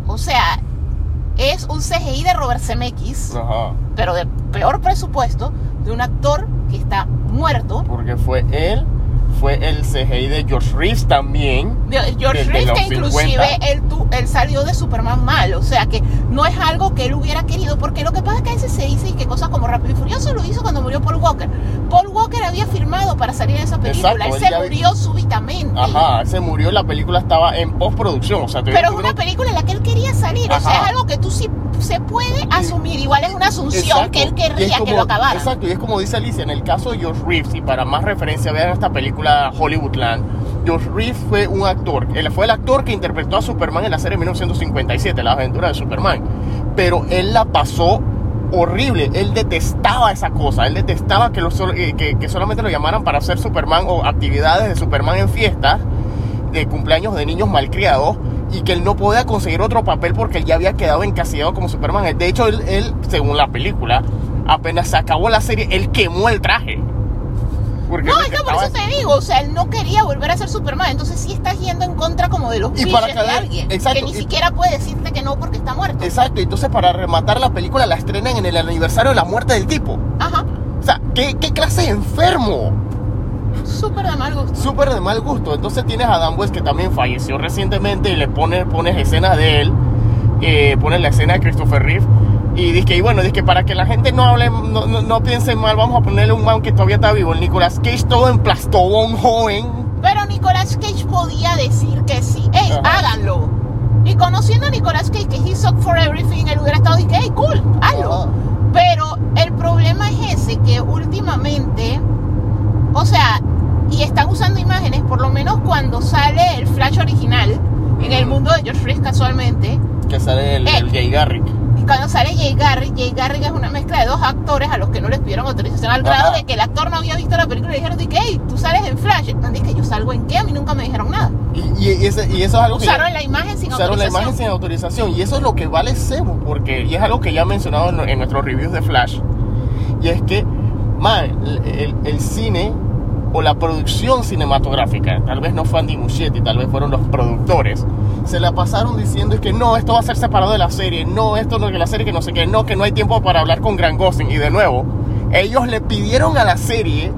O sea, es un CGI de Robert Zemeckis, Ajá. pero de peor presupuesto, de un actor que está muerto. Porque fue él, fue el CGI de George Reeves también. De- George de- de Reeves los que inclusive 50. él, tu- él salió de Superman mal, o sea que no es algo que él hubiera querido, porque lo que pasa es que a veces se dice que cosas como Rápido y Furioso lo hizo cuando murió Paul Walker. Paul Walker había firmado para salir en esa película, Exacto, él él se murió súbitamente. Ajá, se murió, la película estaba en postproducción. O sea, Pero es una película en la que él quería salir, o sea, Ajá. es algo que tú sí se puede asumir, igual es una asunción Exacto, que él querría que como- lo acabara. Exacto, y es como dice Alicia, en el caso de George Reeves, y para más referencia, vean esta película Hollywoodland. George Reeves fue un actor, él fue el actor que interpretó a Superman en la serie 1957, La aventura de Superman. Pero él la pasó horrible, él detestaba esa cosa, él detestaba que, lo eh, que, solamente lo llamaran para hacer Superman o actividades de Superman en fiestas, de cumpleaños de niños malcriados y que él no podía conseguir otro papel porque él ya había quedado encasillado como Superman. De hecho, él, según la película, apenas se acabó la serie, él quemó el traje. Porque No, es que por eso te digo, o sea, él no quería volver a ser Superman, entonces sí estás yendo en contra como de los Y para de alguien, exacto, que ni y- siquiera puede decirte que no porque está muerto. Exacto, entonces para rematar la película la estrenan en el aniversario de la muerte del tipo. Ajá, O sea, ¿qué, qué clase de enfermo? súper de mal gusto. súper de mal gusto. Entonces tienes a Dan West que también falleció recientemente y le pones, pones escenas de él, eh, pones la escena de Christopher Reeve y que, y bueno, que para que la gente no hable, no, no, no piense mal, vamos a ponerle un man que todavía está vivo, el Nicolas Cage todo en plastobón joven. Pero Nicolas Cage podía decir que sí, ey, Ajá. háganlo. Y conociendo a Nicolas Cage, que he suck for everything, él hubiera estado diciendo, hey, cool, hazlo. Ajá. Pero el problema es ese, que últimamente, o sea, y están usando imágenes, por lo menos cuando sale el Flash original, en el mundo de George Reeves casualmente, Que sale el, Eh. el Jay Garrick. Jay Garrick, Jay Garrick es una mezcla de dos actores a los que no les pidieron autorización, al Ajá. grado de que el actor no había visto la película y le dijeron, de que, hey, tú sales en Flash. Y que yo salgo en qué, a mí nunca me dijeron nada. Y, y, ese- y eso es algo que... Usaron la imagen sin Usaron la autorización. imagen sin autorización y eso es lo que vale cebo porque y es algo que ya he mencionado en, en nuestros reviews de Flash y es que man, el, el- el cine o la producción cinematográfica tal vez no fue Andy Muschietti tal vez fueron los productores se la pasaron diciendo es que no esto va a ser separado de la serie no esto no que la serie que no sé qué no que no hay tiempo para hablar con Grant Gustin y de nuevo ellos le pidieron a la serie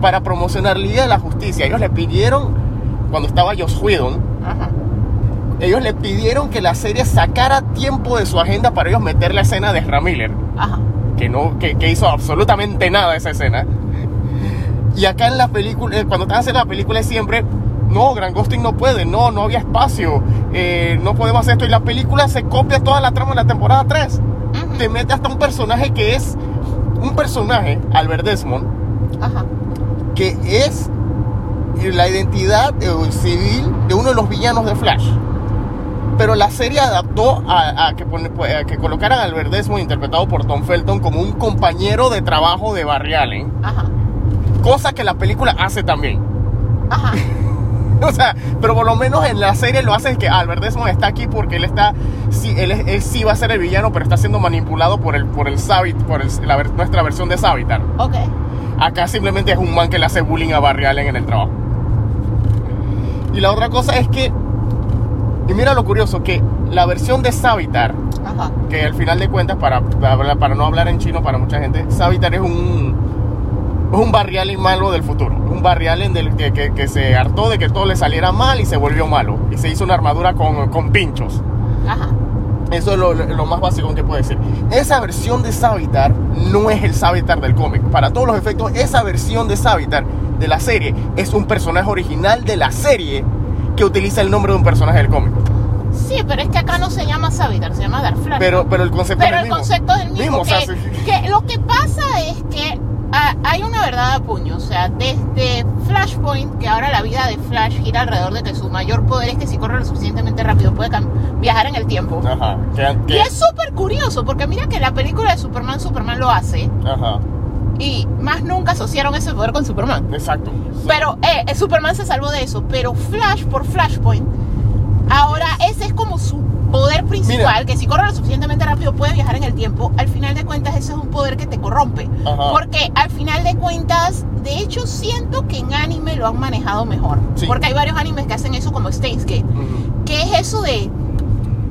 para promocionar Liga de la Justicia ellos le pidieron cuando estaba Joss Whedon Ajá. ellos le pidieron que la serie sacara tiempo de su agenda para ellos meter la escena de Ezra Miller, Ajá. que no que, que hizo absolutamente nada esa escena. Y acá en la película, eh, cuando están haciendo la película es siempre, no, Gran Ghosting no puede, no, no había espacio, eh, no podemos hacer esto. Y la película se copia toda la trama de la temporada 3. Ujú. Te mete hasta un personaje que es un personaje, Albert Desmond, Ajá. que es la identidad eh, civil de uno de los villanos de Flash. Pero la serie adaptó a, a que, pues, a que colocaran a Albert Desmond, interpretado por Tom Felton, como un compañero de trabajo de Barry Allen. Ajá. Cosa que la película hace también. Ajá. O sea, pero por lo menos en la serie lo hace que Albert Desmond está aquí porque él está, sí, él, él sí va a ser el villano, pero está siendo manipulado por el, por el Savit, por el- la nuestra versión de Savitar. Ok. Acá simplemente es un man que le hace bullying a Barry Allen en el trabajo. Y la otra cosa es que, y mira lo curioso, que la versión de Savitar, Ajá. que al final de cuentas, para, para, para no hablar en chino para mucha gente, Savitar es un, un Barry Allen malo del futuro. Un Barry Allen del, que, que- que se hartó de que todo le saliera mal y se volvió malo. Y se hizo una armadura con, con pinchos. Ajá. Eso es lo, lo más básico que puede decir. Esa versión de Savitar no es el Savitar del cómic. Para todos los efectos, esa versión de Savitar de la serie es un personaje original de la serie que utiliza el nombre de un personaje del cómic. Sí, pero es que acá no se llama Savitar, se llama Dark Flash. Pero, pero el concepto Pero es el el mismo. concepto es el mismo. o sea, que, sí. que lo que pasa es que ah, hay una verdad a puño. O sea, desde Flashpoint, que ahora la vida de Flash gira alrededor de que su mayor poder es que si corre lo suficientemente rápido puede viajar en el tiempo. Ajá. que- Y es súper curioso, porque mira que la película de Superman, Superman lo hace. Ajá. Y más nunca asociaron ese poder con Superman. Exacto. Sí. Pero eh, eh, Superman se salvó de eso. Pero Flash por Flashpoint, ahora ese es como su poder principal, Mira. que si corre lo suficientemente rápido puede viajar en el tiempo. Al final de cuentas, ese es un poder que te corrompe. Ajá. Porque al final de cuentas, de hecho, siento que en anime lo han manejado mejor. Sí. Porque hay varios animes que hacen eso como Steins Gate. Que es eso de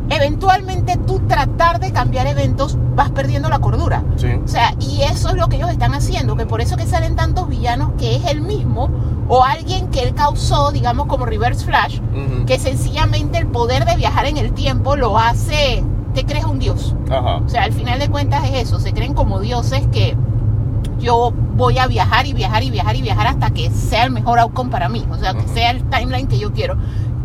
eventualmente tú tratar de cambiar eventos, vas perdiendo la cordura. Sí. O sea, y eso es lo que ellos están haciendo, que por eso que salen tantos villanos que es el mismo o alguien que él causó, digamos como Reverse Flash, que sencillamente el poder de viajar en el tiempo lo hace, te crees un dios. Ajá. O sea, al final de cuentas es eso, se creen como dioses que yo voy a viajar y viajar y viajar y viajar hasta que sea el mejor outcome para mí, o sea, que sea el timeline que yo quiero.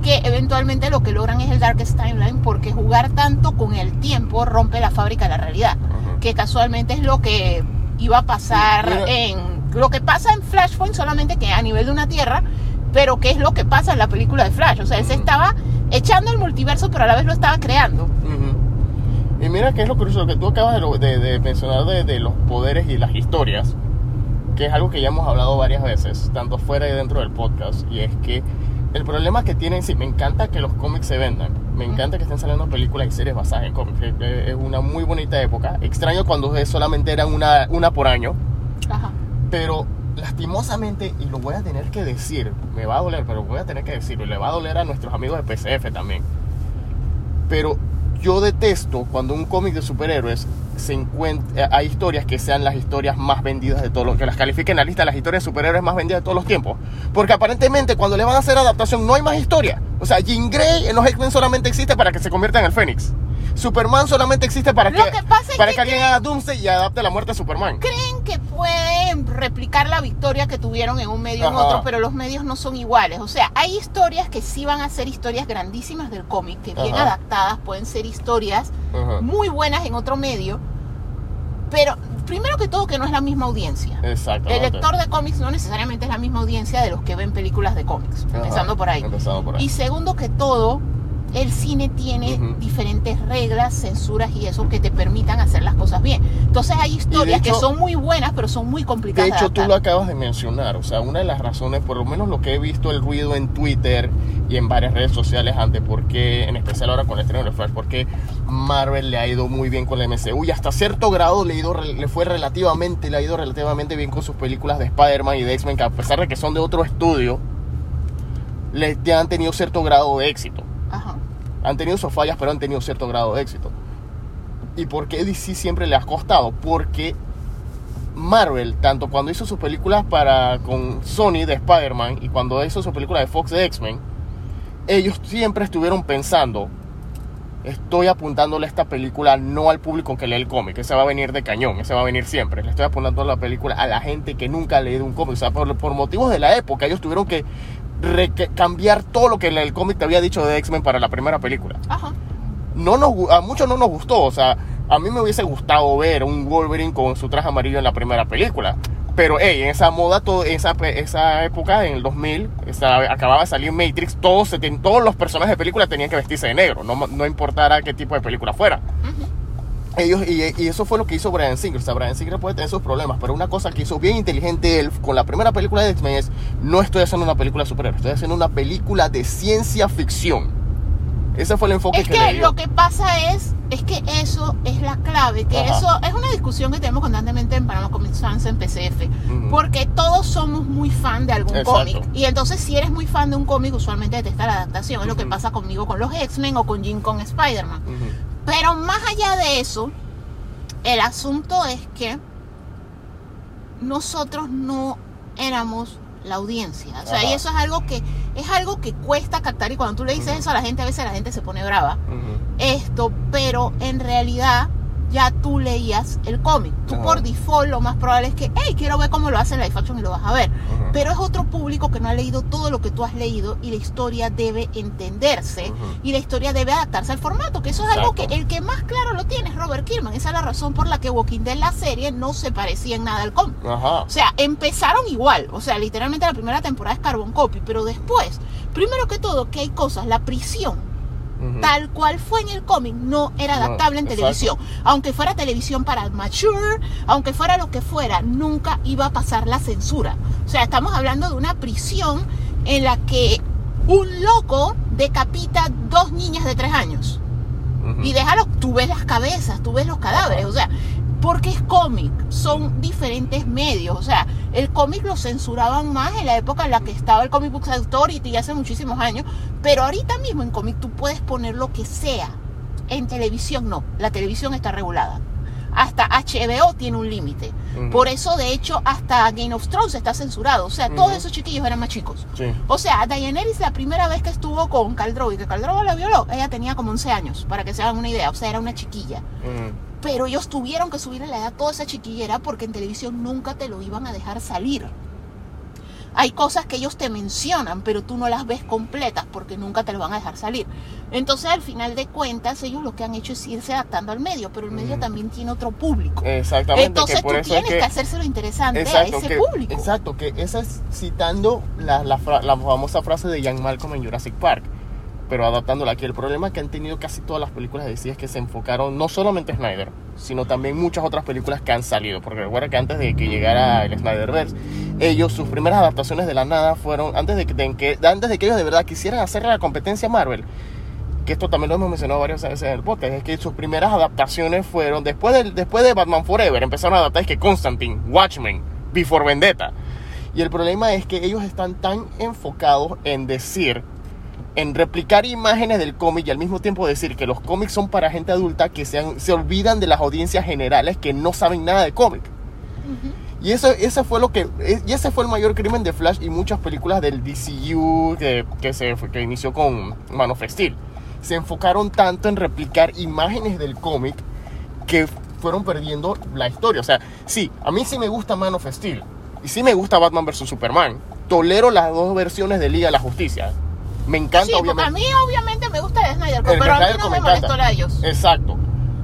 Que eventualmente lo que logran es el Darkest Timeline porque jugar tanto con el tiempo rompe la fábrica de la realidad que casualmente es lo que iba a pasar Mira. en lo que pasa en Flashpoint solamente que a nivel de una tierra pero que es lo que pasa en la película de Flash o sea él se Ujú. estaba echando el multiverso pero a la vez lo estaba creando Ujú. Y mira que es lo curioso, lo que tú acabas de, lo- de- de mencionar de, de los poderes y las historias, que es algo que ya hemos hablado varias veces, tanto fuera y dentro del podcast, y es que el problema que tienen, sí, me encanta que los cómics se vendan, me encanta que estén saliendo películas y series basadas en cómics, es- una muy bonita época, extraño cuando solamente eran una, una por año, Ajá. Pero lastimosamente, y lo voy a tener que decir, me va a doler, pero voy a tener que decirlo, y le va a doler a nuestros amigos de PCF también. Pero yo detesto cuando un cómic de superhéroes se encuentra, hay historias que sean las historias más vendidas de todos los, que las califiquen en la lista de las historias de superhéroes más vendidas de todos los tiempos. Porque aparentemente cuando le van a hacer adaptación no hay más historia. O sea, Jean Grey en los X-Men solamente existe para que se convierta en el Fénix. Superman solamente existe para Lo que, que pasa para que que alguien haga Doomsday y adapte la muerte de Superman. creen que pueden replicar la victoria que tuvieron en un medio en Ajá. otro pero los medios no son iguales o sea hay historias que sí van a ser historias grandísimas del cómic que bien Ajá. adaptadas pueden ser historias Ajá. muy buenas en otro medio, pero primero que todo que no es la misma audiencia. Exacto. El lector de cómics no necesariamente es la misma audiencia de los que ven películas de cómics, empezando por ahí. Empezando por ahí. Y segundo que todo, el cine tiene Ujú. diferentes reglas, censuras y eso que te permitan hacer las cosas bien. Entonces hay historias hecho- que son muy buenas, pero son muy De complicadas. hecho, tú adaptar. lo acabas de mencionar. O sea, una de las razones, por lo menos lo que he visto el ruido en Twitter y en varias redes sociales antes, porque, en especial ahora con el estreno de Flash, porque Marvel le ha ido muy bien con la MCU y hasta cierto grado le, ha ido le fue relativamente, le ha ido relativamente bien con sus películas de Spider-Man y de X-Men, que a pesar de que son de otro estudio, le ya han tenido cierto grado de éxito. Ajá. Han tenido sus fallas, pero han tenido cierto grado de éxito. ¿Y por qué DC siempre le ha costado? Porque Marvel, tanto cuando hizo sus películas para con Sony de Spider-Man y cuando hizo su película de Fox de X-Men, ellos siempre estuvieron pensando, estoy apuntándole esta película no al público que lee el cómic, ese va a venir de cañón, ese va a venir siempre. Le estoy apuntando la película a la gente que nunca ha leído un cómic. O sea, por, por motivos de la época, ellos tuvieron que cambiar todo lo que el cómic te había dicho de X-Men para la primera película Ajá. no nos, a muchos no nos gustó. O sea, a mí me hubiese gustado ver un Wolverine con su traje amarillo en la primera película. Pero, hey, en esa moda, todo, en esa, esa época, en el 2000, esa- acababa de salir Matrix, todos, todos los personajes de película tenían que vestirse de negro, no, no importara qué tipo de película fuera. Ellos, y, y eso fue lo que hizo Brian Singer. O sea, Brian Singer puede tener sus problemas, pero una cosa que hizo bien inteligente él con la primera película de X-Men es: no estoy haciendo una película de superhéroes, estoy haciendo una película de ciencia ficción. Ese fue el enfoque Es que, le que dio. lo que pasa es, es que eso es la clave, que Ajá. eso es una discusión que tenemos constantemente en Panama Comics Fans en PCF, Ujú. porque todos somos muy fan de algún cómic, y entonces si eres muy fan de un cómic, usualmente detesta la adaptación, es lo que pasa conmigo con los X-Men o con Jim con Spider-Man. Ujú. Pero más allá de eso, el asunto es que nosotros no éramos la audiencia. O sea, Ajá. y eso es algo que es algo que cuesta captar y cuando tú le dices eso a la gente, a veces la gente se pone brava. Esto, pero en realidad ya tú leías el cómic. Tú Ajá. por default lo más probable es que, hey, quiero ver cómo lo hace live action y lo vas a ver. Ujú. Pero es otro público que no ha leído todo lo que tú has leído y la historia debe entenderse Ujú. y la historia debe adaptarse al formato, que eso es algo que el que más claro lo tiene es Robert Kirkman. Esa es la razón por la que Walking Dead, la serie, no se parecía en nada al cómic. Ajá. O sea, empezaron igual. O sea, literalmente la primera temporada es Carbon Copy, pero después, primero que todo, que hay cosas, la prisión Tal cual fue en el cómic, no era No, adaptable en exacto. televisión. Aunque fuera televisión para mature, aunque fuera lo que fuera, nunca iba a pasar la censura. O sea, estamos hablando de una prisión en la que un loco decapita dos niñas de tres años. Y déjalo, tú ves las cabezas, tú ves los cadáveres, o sea, porque es cómic, son diferentes medios, o sea, el cómic lo censuraban más en la época en la que estaba el Comic Book Authority hace muchísimos años, pero ahorita mismo en cómic tú puedes poner lo que sea, en televisión no, la televisión está regulada. Hasta HBO tiene un límite. Por eso, de hecho, hasta Game of Thrones está censurado. O sea, todos esos chiquillos eran más chicos. Sí. O sea, Daenerys la primera vez que estuvo con Caldrogo y que Caldrogo la violó, ella tenía como 11 años, para que se hagan una idea. O sea, era una chiquilla. Pero ellos tuvieron que subirle la edad a toda esa chiquillera porque en televisión nunca te lo iban a dejar salir. Hay cosas que ellos te mencionan, pero tú no las ves completas porque nunca te lo van a dejar salir. Entonces, al final de cuentas, ellos lo que han hecho es irse adaptando al medio, pero el medio también tiene otro público. Exactamente. Entonces, que por tú eso es tienes que, que hacérselo interesante Exacto, a ese que, público. exacto, que esa es citando la, la, fra- la famosa frase de Ian Malcolm en Jurassic Park, pero adaptándola aquí. El problema que han tenido casi todas las películas de DC es que se enfocaron no solamente Snyder, sino también muchas otras películas que han salido. Porque recuerda que antes de que llegara el Snyderverse, ellos, sus primeras adaptaciones de la nada fueron, antes de que, antes de que ellos de verdad quisieran hacer la competencia Marvel, que esto también lo hemos mencionado varias veces en el podcast, es que sus primeras adaptaciones fueron después de, después de Batman Forever, empezaron a adaptar es que Constantine, Watchmen, Before Vendetta. Y el problema es que ellos están tan enfocados en decir, en replicar imágenes del cómic y al mismo tiempo decir que los cómics son para gente adulta que se, han- se olvidan de las audiencias generales que no saben nada de cómic. Y eso, ese fue lo que, e- y ese fue el mayor crimen de Flash y muchas películas del DCU que, que se, que inició con Man of Steel. Se enfocaron tanto en replicar imágenes del cómic que fueron perdiendo la historia. O sea, sí, a mí sí me gusta Man of Steel y sí me gusta Batman vs Superman. Tolero las dos versiones de Liga de la Justicia. Me encanta, Sí, a obviamente. mí obviamente me gusta el Snyder El pero a mí no me me molestó la de ellos. Exacto.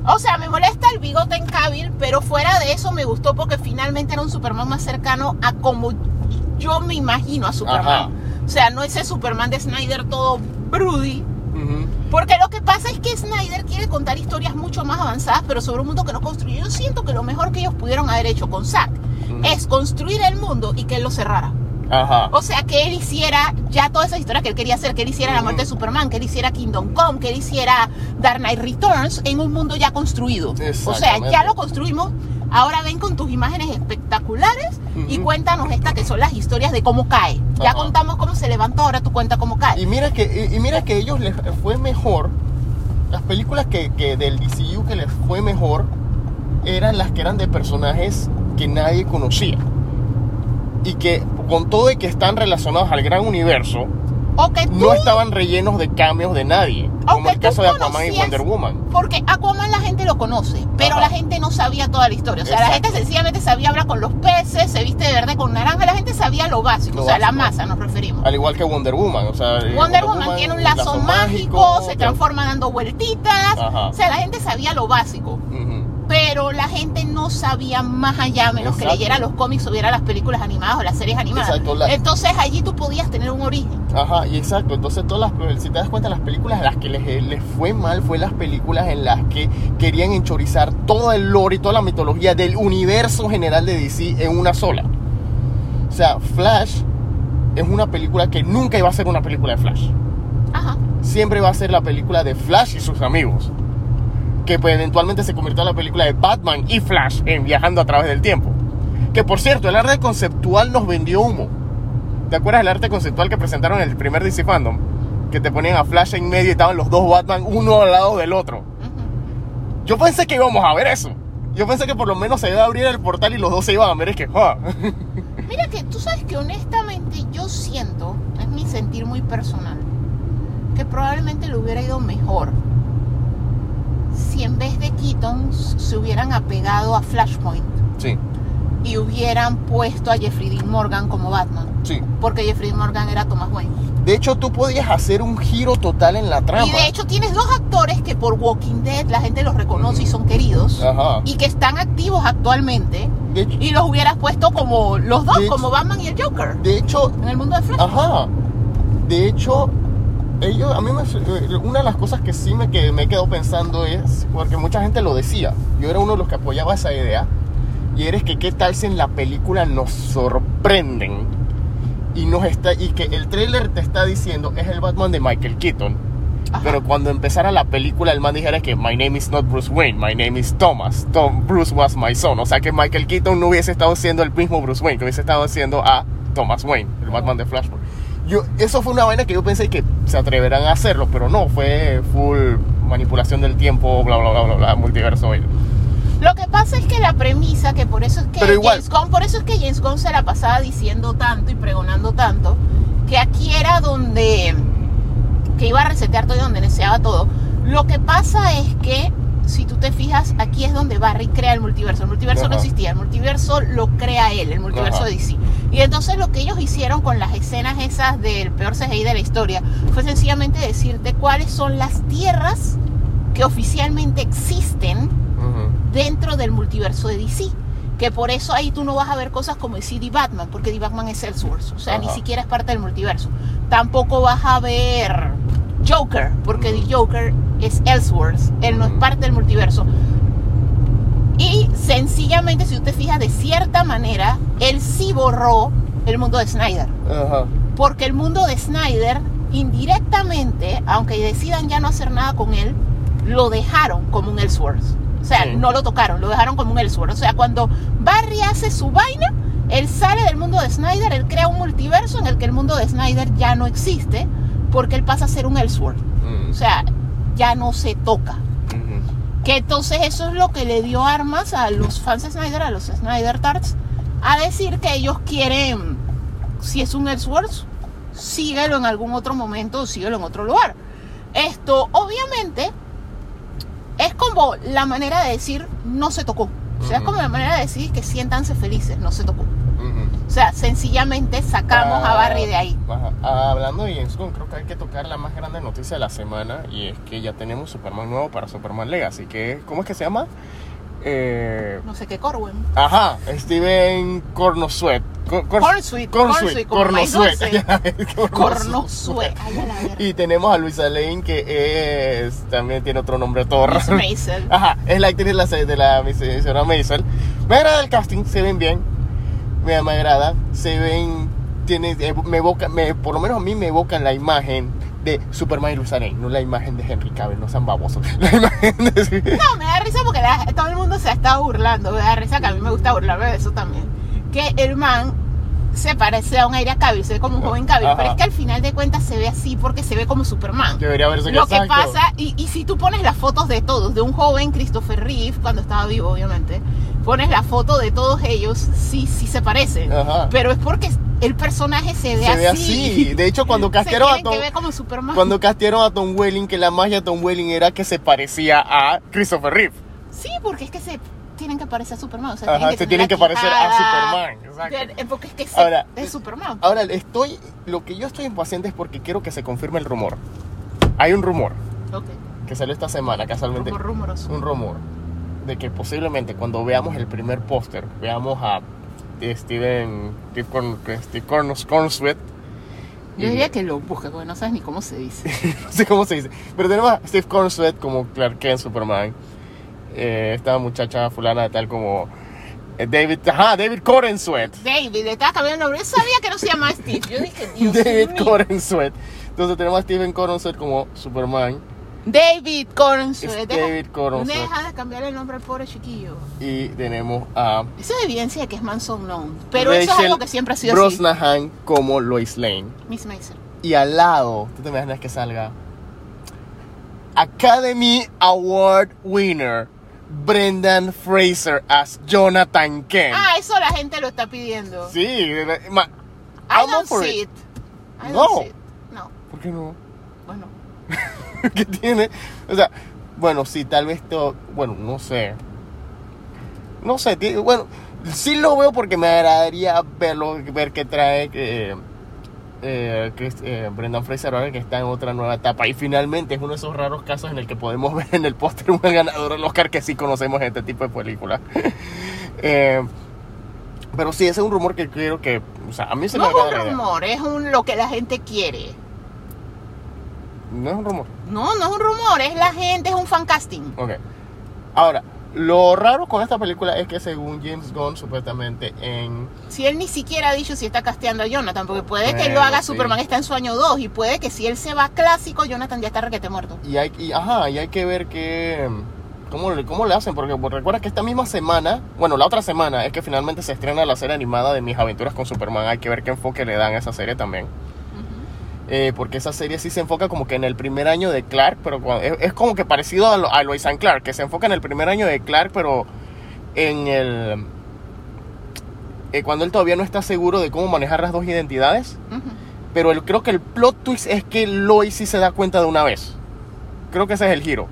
O sea, me molesta el bigote en Cavill, pero fuera de eso me gustó porque finalmente era un Superman más cercano a como yo me imagino a Superman. Ajá. O sea, no ese Superman de Snyder todo broody. Porque lo que pasa es que Snyder quiere contar historias mucho más avanzadas, pero sobre un mundo que no construyó. Yo siento que lo mejor que ellos pudieron haber hecho con Zack es construir el mundo y que él lo cerrara. Ajá. O sea, que él hiciera ya todas esas historias que él quería hacer, que él hiciera la muerte de Superman, que él hiciera Kingdom Come, que él hiciera Dark Knight Returns en un mundo ya construido. O sea, ya lo construimos. Ahora ven con tus imágenes espectaculares y Ujú. cuéntanos esta que son las historias de cómo cae. Ya Ajá. contamos cómo se levanta, ahora tú cuenta cómo cae. Y mira que, y, y mira que ellos les fue mejor. Las películas que, que del DCU que les fue mejor eran las que eran de personajes que nadie conocía. Y que con todo y que están relacionados al gran universo, tú, no estaban rellenos de cambios de nadie. Como Aunque el caso de Aquaman y Wonder Woman. porque Aquaman la gente lo conoce, pero Ajá. la gente no sabía toda la historia. O sea, la gente sencillamente sabía hablar con los peces, se viste de verde con naranja, la gente sabía lo básico, Lo o sea, la masa nos referimos. Al igual que Wonder Woman. O sea, eh, Wonder Woman tiene un lazo, mágico, se transforma dando vueltitas. Ajá. O sea, la gente sabía lo básico. Ujú. Pero la gente no sabía más allá, menos que leyera los cómics o viera las películas animadas o las series animadas. Exacto, la- Entonces allí tú podías tener un origen. Ajá, y exacto. Entonces, todas las, si te das cuenta, las películas a las que les, les fue mal fue las películas en las que querían enchorizar todo el lore y toda la mitología del universo general de DC en una sola. O sea, Flash es una película que nunca iba a ser una película de Flash. Ajá. Siempre va a ser la película de Flash y sus amigos. Que pues, eventualmente se convirtió en la película de Batman y Flash en Viajando a través del tiempo. Que por cierto, el arte conceptual nos vendió humo. ¿Te acuerdas del arte conceptual que presentaron en el primer DC Fandom? Que te ponían a Flash en medio y estaban los dos Batman uno al lado del otro. Yo pensé que íbamos a ver eso. Yo pensé que por lo menos se iba a abrir el portal y los dos se iban a ver. Es que, ah. Mira que tú sabes que honestamente yo siento, es mi sentir muy personal, que probablemente le hubiera ido mejor si en vez de Keaton se hubieran apegado a Flashpoint Sí, y hubieran puesto a Jeffrey Dean Morgan como Batman. sí. Porque Jeffrey Dean Morgan era Thomas Wayne. De hecho, tú podías hacer un giro total en la trama. Y de hecho tienes dos actores que por Walking Dead la gente los reconoce y son queridos. Ajá. Y que están activos actualmente. De hecho, Y los hubieras puesto como los dos, hecho- como Batman y el Joker. de hecho En el mundo de Flash. Ajá. De hecho, ellos, a mí me, una de las cosas que sí me, que me quedo pensando es, porque mucha gente lo decía, yo era uno de los que apoyaba esa idea, y eres que qué tal si en la película nos sorprenden y nos está y que el trailer te está diciendo es el Batman de Michael Keaton. Ajá. Pero cuando empezara la película, el man dijera que my name is not Bruce Wayne, my name is Thomas. Tom, Bruce was my son. O sea que Michael Keaton no hubiese estado siendo el mismo Bruce Wayne, que hubiese estado siendo a Thomas Wayne, el Batman de Flashpoint. Yo, eso fue una vaina que yo pensé que se atreverán a hacerlo, pero no, fue full manipulación del tiempo, bla, bla, bla, bla, bla, multiverso. vaina. Lo que pasa es que la premisa, que por eso es que Pero igual- James Gunn, por eso es que James Gunn se la pasaba diciendo tanto y pregonando tanto, que aquí era donde que iba a resetear todo y donde deseaba todo. Lo que pasa es que si tú te fijas, aquí es donde Barry crea el multiverso. El multiverso no existía, el multiverso lo crea él, el multiverso Ajá. de DC. Y entonces lo que ellos hicieron con las escenas esas del peor CGI de la historia fue sencillamente decirte cuáles son las tierras que oficialmente existen dentro del multiverso de DC. Que por eso ahí tú no vas a ver cosas como DC de Batman, porque The Batman es Elseworlds, o sea, ni siquiera es parte del multiverso. Tampoco vas a ver Joker, porque The Joker es Elseworlds, él no es parte del multiverso. Y sencillamente, si tú te fijas, de cierta manera, él sí borró el mundo de Snyder. Ajá. Porque el mundo de Snyder, indirectamente, aunque decidan ya no hacer nada con él, lo dejaron como un Elseworlds. O sea, Sí. no lo tocaron, lo dejaron como un Elseworlds. O sea, cuando Barry hace su vaina, él sale del mundo de Snyder, él crea un multiverso en el que el mundo de Snyder ya no existe, porque él pasa a ser un Elseworld. Mm. O sea, ya no se toca. Que entonces eso es lo que le dio armas a los fans de Snyder, a los Snyder Tarts, a decir que ellos quieren, si es un Elseworlds, síguelo en algún otro momento o síguelo en otro lugar. Esto, obviamente, es como la manera de decir no se tocó. O sea, es como la manera de decir que siéntanse felices, no se tocó. O sea, sencillamente sacamos a Ah, Barry de ahí. ajá. Ah, hablando de James Gunn, creo que hay que tocar la más grande noticia de la semana y es que ya tenemos Superman nuevo para Superman Legacy. Que, ¿Cómo es que se llama? Eh, No sé qué Corwin. ajá, Steven Cornosuet. Cor- Cor- Cornsuit, Cornosuet. Cornosuet. La. Y tenemos a Luisa Lane que es también tiene otro nombre todo raro. Maisel. Ajá, es la actriz de la, de la señora Maisel. Me agrada el casting, se ven bien. Me, me agrada, se ven. Tiene, eh, me evoca, me, por lo menos a mí me evocan la imagen de Superman y Lane, no la imagen de Henry Cavill, no sean babosos. La imagen de. No, me da risa porque la- todo el mundo se ha estado burlando. Me da risa que a mí me gusta burlarme de eso también. Que el man se parece a un aire Cavill, se ve como un joven Cavill. Ajá. Pero es que al final de cuentas se ve así porque se ve como Superman. Debería verse Lo que exacto. pasa, y, y si tú pones las fotos de todos, de un joven Christopher Reeve, cuando estaba vivo, obviamente, pones la foto de todos ellos, sí, sí se parecen. Ajá. Pero es porque el personaje se ve Se así. ve así. De hecho, cuando Se castearon a Tom, como cuando castearon a Tom Welling, que la magia de Tom Welling era que se parecía a Christopher Reeve. Sí, porque es que se tienen que parecer a Superman. O sea, Ajá, tienen que se tienen que parecer a Superman, exacto. de- Porque es que se- Ahora, es Superman. Ahora, estoy, lo que yo estoy impaciente es porque quiero que se confirme el rumor. Hay un rumor Ok. que salió esta semana, casualmente. Rumor rumoroso. Un rumor. De que posiblemente cuando veamos el primer póster, veamos a Steven, Steve, Corn, Steve Corn- Cornsweet, Yo diría que lo busques, porque no sabes ni cómo se dice. no sé cómo se dice, pero tenemos a Steve Cornsweet como Clark Kent Superman, eh, esta muchacha fulana tal como eh, David, ajá, David Corensweet. David, estaba cambiando el nombre. Yo sabía que no se llama Steve. Yo dije, Dios David. Corensweet. Entonces tenemos a Steven Corensweet como Superman David Deja- David Cornsweet. Deja de cambiar el nombre al pobre chiquillo. y tenemos a Eso es evidencia de que es manso known. Pero eso es algo que siempre ha sido Brosnahan como Lois Lane. así. Miss Mason. Y al lado, ¿tú te imaginas que salga? Academy Award winner Brendan Fraser as Jonathan Kent. Ah, eso la gente lo está pidiendo. Sí, ma- I don't see it. it. I No. don't see it. No. ¿Por qué no? Bueno. que tiene, o sea, bueno, sí, tal vez todo, bueno, no sé. No sé, bueno, sí lo veo porque me agradaría verlo, ver qué trae eh, eh, Chris- eh, Brendan Fraser ahora que está en otra nueva etapa. Y finalmente es uno de esos raros casos en el que podemos ver en el póster un ganador del Oscar que sí conocemos en este tipo de películas. Eh, pero sí, ese es un rumor que creo que, o sea, a mí se No me es un rumor, es un, lo que la gente quiere. No es un rumor. No, no es un rumor, es la gente, es un fan casting. Ok. Ahora, lo raro con esta película es que según James Gunn, supuestamente en... Si él ni siquiera ha dicho si está casteando a Jonathan, porque puede que Bueno, lo haga sí. Superman está en su año 2 y puede que si él se va clásico, Jonathan ya está requete muerto. Y hay, y, ajá, y hay que ver que... ¿Cómo le, ¿Cómo le hacen? Porque pues, recuerda que esta misma semana, bueno, la otra semana es que finalmente se estrena la serie animada de Mis Aventuras con Superman. Hay que ver qué enfoque le dan a esa serie también. Eh, porque esa serie sí se enfoca como que en el primer año de Clark, pero cuando- es, es como que parecido a, lo- a Lois and Clark, que se enfoca en el primer año de Clark, pero en el... eh, cuando él todavía no está seguro de cómo manejar las dos identidades. Pero el- creo que el plot twist es que Lois sí se da cuenta de una vez. Creo que ese es el giro.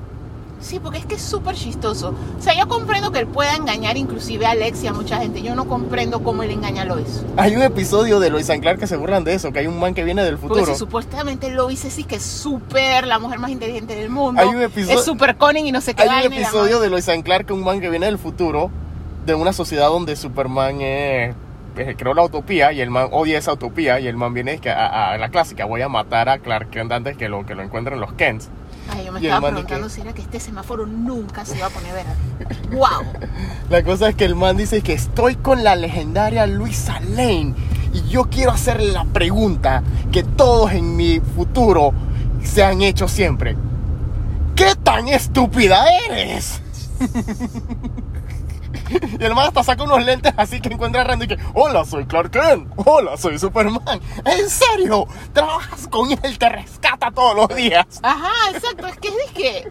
Sí, porque es que es súper chistoso. O sea, yo comprendo que él pueda engañar inclusive a Alex y a mucha gente. Yo no comprendo cómo él engaña a Lois. Hay un episodio de Lois and Clark que se burlan de eso, que hay un man que viene del Porque futuro. si supuestamente Lois es sí que es súper la mujer más inteligente del mundo. Hay un episodio- Es súper cunning y no sé qué Hay un episodio de Lois and Clark, un man que viene del futuro, de una sociedad donde Superman es, eh, creó la utopía y el man odia esa utopía y el man viene que a, a la clásica, voy a matar a Clark Kent antes que lo, que lo encuentren los Kents. Ay, yo me y estaba preguntando que- si era que este semáforo nunca se iba a poner verde. ¡Wow! La cosa es que el man dice que estoy con la legendaria Luisa Lane y yo quiero hacerle la pregunta que todos en mi futuro se han hecho siempre. ¿Qué tan estúpida eres? Y el man hasta saca unos lentes así que encuentra a Randy y que, hola, soy Clark Kent, hola, soy Superman. ¿En serio? ¿Trabajas con él? ¿Te rescata todos los días? Ajá, exacto. Es que es que.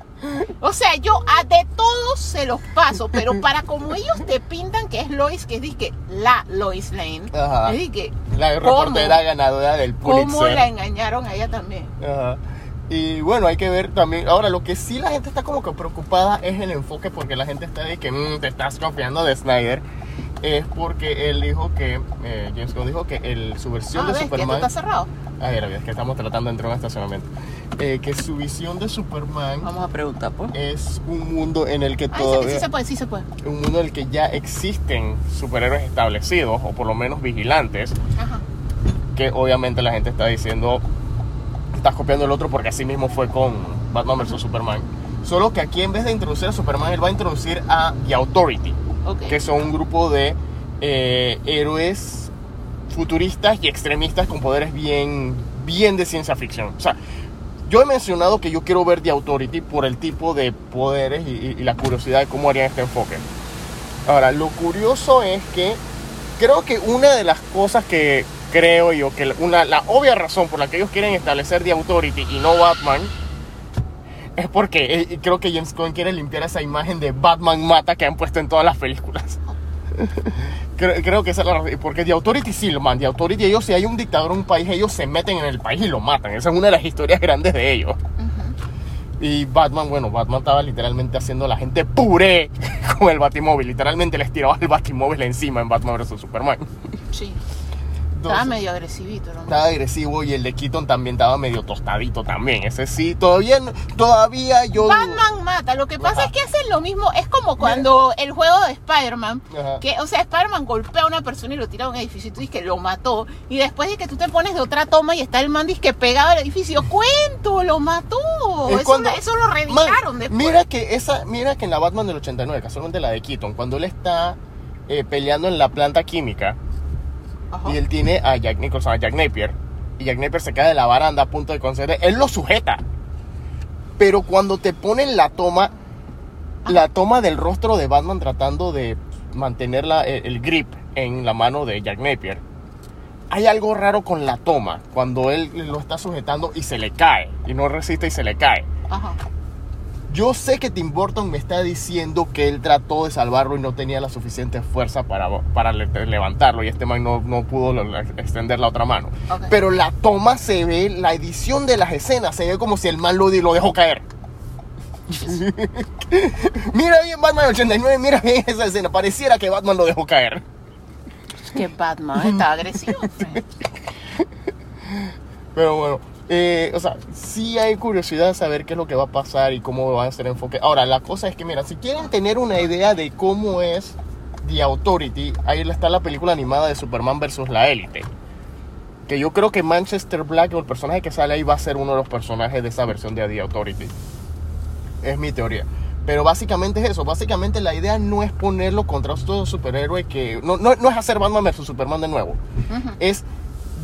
O sea, yo a de todos se los paso, pero para como ellos te pintan que es Lois, que es disque la Lois Lane, Ajá. es disque. La reportera ganadora del Pulitzer. ¿Cómo la engañaron a ella también? Ajá. Y bueno, hay que ver también. Ahora, lo que sí la gente está como que preocupada es el enfoque, porque la gente está de que "Mm, te estás confiando de Snyder. Es porque él dijo que, eh, James Gunn dijo que el, su versión Ah, de ves, que esto Superman. está cerrado. A ver, a ver, es que estamos tratando de entrar en un estacionamiento. Eh, que su visión de Superman Vamos a preguntar, pues. es un mundo en el que Ay, sí, todavía. sí se puede, sí se puede. Un mundo en el que ya existen superhéroes establecidos, o por lo menos vigilantes, Ajá. que obviamente la gente está diciendo estás copiando el otro porque así mismo fue con Batman vs Superman. Solo que aquí en vez de introducir a Superman, él va a introducir a The Authority, Ok. que son un grupo de eh, héroes futuristas y extremistas con poderes bien, bien de ciencia ficción. O sea, yo he mencionado que yo quiero ver The Authority por el tipo de poderes y, y- y la curiosidad de cómo harían este enfoque. Ahora, lo curioso es que creo que una de las cosas que creo yo que una, la obvia razón por la que ellos quieren establecer The Authority y no Batman es porque eh, creo que James Gunn quiere limpiar esa imagen de Batman mata que han puesto en todas las películas. creo, creo que esa es la razón. Porque The Authority sí lo man. The Authority, ellos, si hay un dictador en un país, ellos se meten en el país y lo matan. Esa es una de las historias grandes de ellos. Y Batman, bueno, Batman estaba literalmente haciendo a la gente puré con el Batimóvil. Literalmente les tiraba el Batimóvil encima en Batman vs Superman. Sí. Estaba medio agresivito, ¿no? Estaba agresivo y el de Keaton también estaba medio tostadito también. Ese sí, todavía, todavía yo... Batman mata. Lo que pasa Ajá. es que hacen lo mismo. Es como cuando el juego de Spider-Man. Que, o sea, Spider-Man golpea a una persona y lo tira a un edificio y tú dices que lo mató. Y después de que tú te pones de otra toma y está el man dice que pegado al edificio. ¡Cuento! ¡Lo mató! Es Eso, cuando- eso lo Man, reeditaron después. Mira que esa, mira que en la Batman del 89, casualmente la de Keaton, cuando él está eh, peleando en la planta química Ajá. y él tiene a Jack Nicholson, a Jack Napier, y Jack Napier se cae de la baranda a punto de conceder, él lo sujeta. Pero cuando te ponen la toma, la toma del rostro de Batman tratando de mantener la- el, el grip en la mano de Jack Napier, hay algo raro con la toma, cuando él lo está sujetando y se le cae, y no resiste y se le cae. Ajá. Yo sé que Tim Burton me está diciendo que él trató de salvarlo y no tenía la suficiente fuerza para, para le- levantarlo y este man no, no pudo extender la otra mano. Pero la toma se ve, la edición de las escenas se ve como si el man lo, lo dejó caer. mira bien Batman 89, mira bien esa escena. Pareciera que Batman lo dejó caer. Es que Batman está agresivo. Pero bueno, eh, o sea, sí hay curiosidad de saber qué es lo que va a pasar y cómo va a ser el enfoque. Ahora, la cosa es que, mira, si quieren tener una idea de cómo es The Authority, ahí está la película animada de Superman vs. la Élite. Que yo creo que Manchester Black, o el personaje que sale ahí, va a ser uno de los personajes de esa versión de The Authority. Es mi teoría. Pero básicamente es eso. Básicamente la idea no es ponerlo contra otro superhéroe que... No, no, no es hacer Batman vs. Superman de nuevo Ujú. es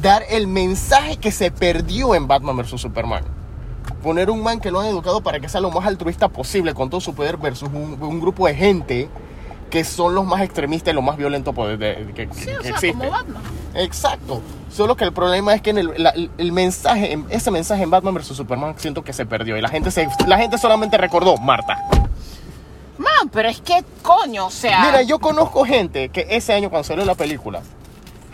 dar el mensaje que se perdió en Batman vs. Superman. Poner un man que lo han educado para que sea lo más altruista posible con todo su poder versus un, un grupo de gente que son los más extremistas y los más violentos poder de- que, Sí, que o sea, existe. como Batman. Exacto. Solo que el problema es que en el, la- el mensaje, en- ese mensaje en Batman vs. Superman siento que se perdió y la gente, se, la gente solamente recordó Marta. Man, pero es que coño, o sea. Mira, yo conozco gente que ese año cuando salió la película,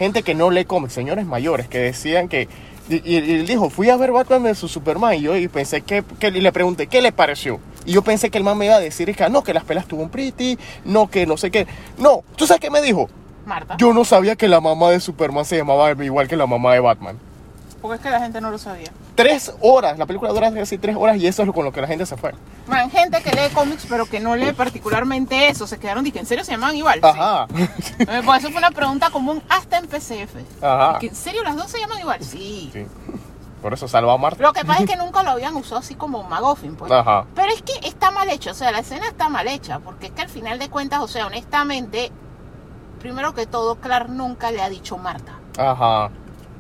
gente que no lee cómics, señores mayores, que decían que... Y, él dijo, fui a ver Batman vs Superman y yo y pensé que, que- y le pregunté, ¿qué le pareció? Y yo pensé que el man me iba a decir que no, que las pelas tuvo un pretty, no, que no sé qué. No, ¿tú sabes qué me dijo? Marta. Yo no sabía que la mamá de Superman se llamaba igual que la mamá de Batman. Porque es que la gente no lo sabía. Tres horas, la película dura casi tres horas y eso es con lo que la gente se fue. Man, gente que lee cómics pero que no lee particularmente eso. Se quedaron, dije, ¿en serio se llaman igual? Ajá, Sí. Eh, Pues eso fue una pregunta común hasta en PCF. ajá. ¿Que ¿En serio las dos se llaman igual? Sí. Sí. Por eso salva a Marta. Lo que pasa es que nunca lo habían usado así como Magoffin, pues. Ajá. Pero es que está mal hecho, o sea, la escena está mal hecha, porque es que al final de cuentas, o sea, honestamente, primero que todo, Clark nunca le ha dicho Marta. Ajá.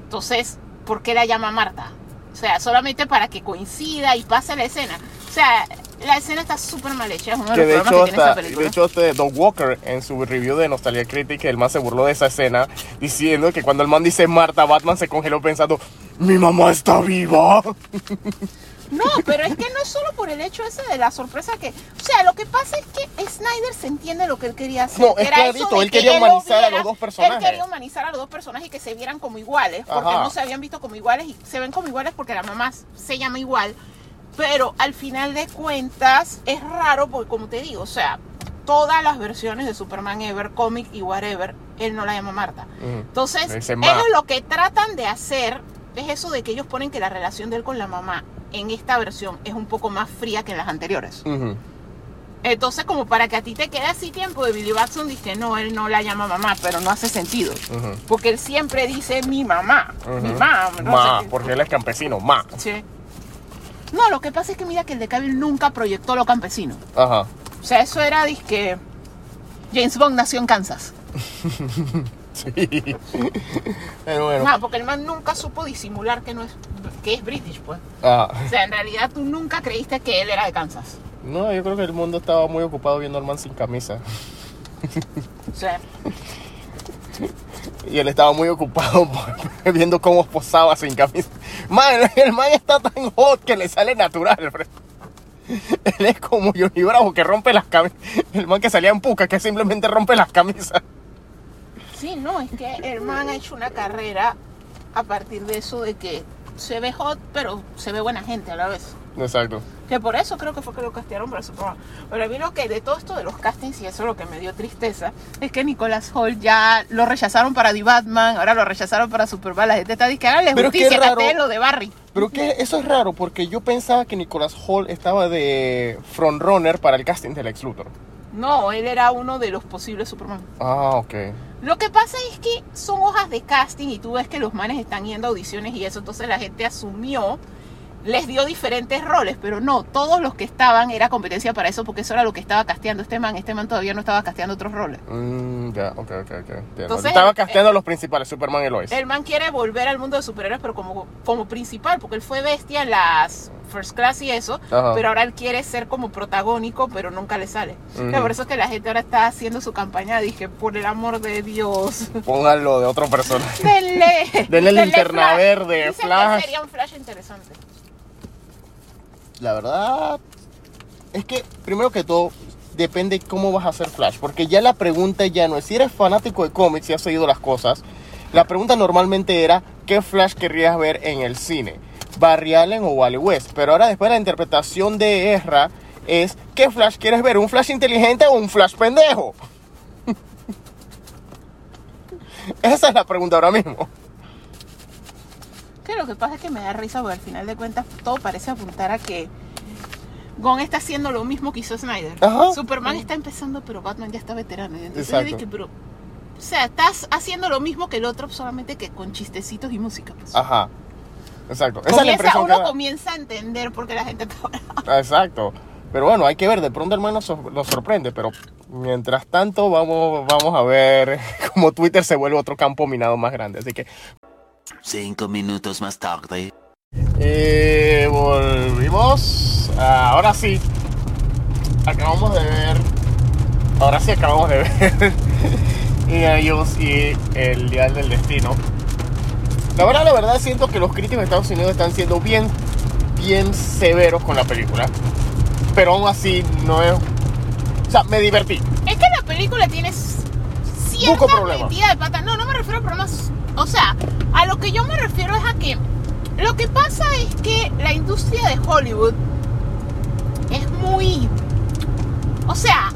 Entonces, ¿por qué la llama Marta? O sea, solamente para que coincida y pase la escena. O sea, la escena está súper mal hecha, es uno de Que los de problemas hecho, que tiene esa de hecho este Doug Walker en su review de Nostalgia Critic, el man se burló de esa escena diciendo que cuando el man dice Marta, Batman se congeló pensando, mi mamá está viva. No, pero es que no es solo por el hecho ese de la sorpresa que... O sea, lo que pasa es que Snyder se entiende lo que él quería hacer. No, es era eso clarito, de él que quería lo humanizar a los dos personajes. Él quería humanizar a los dos personajes y que se vieran como iguales, porque Ajá. no se habían visto como iguales y se ven como iguales porque la mamá se llama igual. Pero al final de cuentas es raro porque como te digo, o sea, todas las versiones de Superman Ever, Comic y whatever, él no la llama Marta. Ujú. Entonces, ellos lo que tratan de hacer es eso de que ellos ponen que la relación de él con la mamá en esta versión es un poco más fría que en las anteriores. Entonces, como para que a ti te quede así tiempo de Billy Batson, dice, no, él no la llama mamá, pero no hace sentido. Porque él siempre dice mi mamá, mi mamá. no Ma, porque él es campesino, ma. Sí. No, lo que pasa es que mira que el de Cavill nunca proyectó lo campesino. Ajá. O sea, eso era, que James Bond nació en Kansas. Sí. Pero bueno. No, porque el man nunca supo disimular que no es que es British, pues. Ajá. O sea, en realidad tú nunca creíste que él era de Kansas. No, yo creo que el mundo estaba muy ocupado viendo al man sin camisa. O sea, Y él estaba muy ocupado por- viendo cómo posaba sin camisa. Man, el man está tan hot que le sale natural, Fred. Él es como Johnny Bravo que rompe las camisas. El man que salía en puca que simplemente rompe las camisas. Sí, no, es que el man ha hecho una carrera a partir de eso de que se ve hot, pero se ve buena gente a la vez. Exacto. Que por eso creo que fue que lo castearon para Superman. Pero a mí lo que de todo esto de los castings y eso lo que me dio tristeza es que Nicolas Holt ya lo rechazaron para The Batman, ahora lo rechazaron para Superman. La gente está diciendo que justicia, casteen lo de Barry. Pero que eso es raro porque yo pensaba que Nicholas Hall estaba de frontrunner para el casting del Lex Luthor. No, él era uno de los posibles Superman. Ah, ok. Lo que pasa es que son hojas de casting y tú ves que los manes están yendo a audiciones y eso, entonces la gente asumió, les dio diferentes roles, pero no, todos los que estaban era competencia para eso porque eso era lo que estaba casteando este man. Este man todavía no estaba casteando otros roles. Mm, ya, ok, ok, ok. Entonces, estaba casteando a los principales, Superman y Lois. El man quiere volver al mundo de superhéroes, pero como, como principal, porque él fue bestia en las First Class y eso, Ajá. pero ahora él quiere ser como protagónico, pero nunca le sale. Por eso es que la gente ahora está haciendo su campaña, dije, por el amor de Dios. Pónganlo de otro personaje. Denle. Denle linterna Flash. verde, Dicen Flash. Que sería un Flash interesante. La verdad es que, primero que todo, depende cómo vas a hacer Flash. Porque ya la pregunta ya no es si eres fanático de cómics y has seguido las cosas. La pregunta normalmente era, ¿qué Flash querrías ver en el cine? ¿Barry Allen o Wally West? Pero ahora después de la interpretación de Ezra es, ¿qué Flash quieres ver? ¿Un Flash inteligente o un Flash pendejo? Esa es la pregunta ahora mismo. Que lo que pasa es que me da risa porque al final de cuentas todo parece apuntar a que Gon está haciendo lo mismo que hizo Snyder. Ajá. Superman está empezando, pero Batman ya está veterano. Y entonces Exacto. dije, pero, o sea, estás haciendo lo mismo que el otro, solamente que con chistecitos y música. pues. Ajá. Exacto. Esa es la Comienza- impresión que uno comienza a entender por qué la gente está. Ah, Exacto. Pero bueno, hay que ver, de pronto el man nos, sor- nos sorprende, pero mientras tanto vamos, vamos a ver cómo Twitter se vuelve otro campo minado más grande. Así que Cinco minutos más tarde. eh, volvimos. Ah, ahora sí, acabamos de ver, ahora sí acabamos de ver Indiana Jones y el Dial del Destino. La verdad, la verdad siento que los críticos de Estados Unidos están siendo bien, bien severos con la película. Pero aún así no es... O sea, me divertí. Es que la película tiene Poco cierta problema. metida de pata. No, no me refiero a problemas. O sea, a lo que yo me refiero es a que lo que pasa es que la industria de Hollywood es muy. O sea,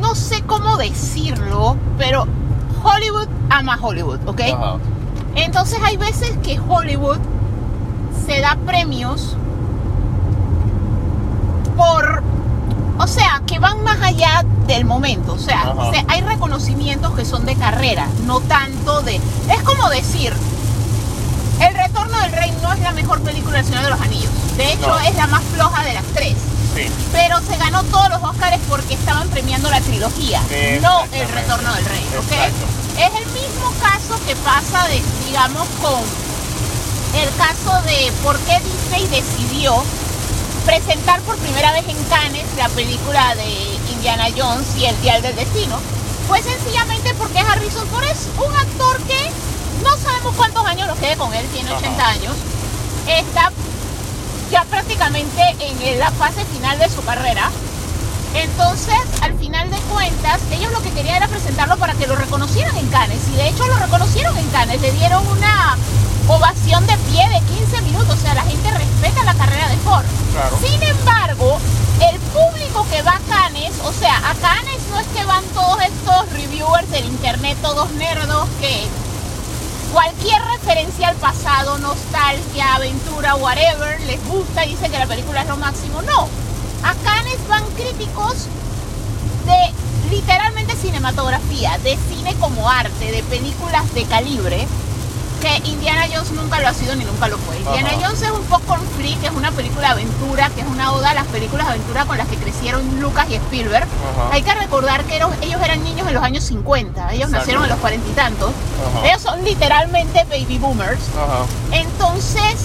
no sé cómo decirlo, pero Hollywood ama Hollywood, ¿ok? Ajá. Entonces hay veces que Hollywood se da premios por, o sea, que van más allá del momento. O sea, hay reconocimientos que son de carrera, no tanto de... Es como decir, El Retorno del Rey no es la mejor película del Señor de los Anillos. De hecho, No. es la más floja de las tres. Sí. Pero se ganó todos los Oscars porque estaban premiando la trilogía, no el. Retorno del Rey, ¿ok? Exacto. Es el mismo caso que pasa, de, digamos, con el caso de por qué Disney decidió presentar por primera vez en Cannes la película de Indiana Jones y el Dial del Destino. Pues sencillamente porque Harrison Ford es un actor que no sabemos cuántos años nos quede con él, tiene Ajá. 80 años. Está ya prácticamente en la fase final de su carrera. Entonces, al final de cuentas, ellos lo que querían era presentarlo para que lo reconocieran en Cannes. Y de hecho lo reconocieron en Cannes. Le dieron una ovación de pie de 15 minutos. O sea, la gente respeta la carrera de Ford. Claro. Sin embargo, el público que va a Cannes, o sea, a Cannes no es que van todos estos reviewers del internet, todos nerdos que cualquier referencia al pasado, nostalgia, aventura, whatever, les gusta y dicen que la película es lo máximo. No. A Cannes van críticos de literalmente cinematografía, de cine como arte, de películas de calibre, que Indiana Jones nunca lo ha sido ni nunca lo fue. Indiana Ajá. Jones es un popcorn free, que es una película de aventura, que es una oda a las películas de aventura con las que crecieron Lucas y Spielberg. Ajá. Hay que recordar que ellos eran niños en los años 50, ellos Exacto. nacieron en los cuarenta y tantos. Ajá. Ellos son literalmente baby boomers. Entonces,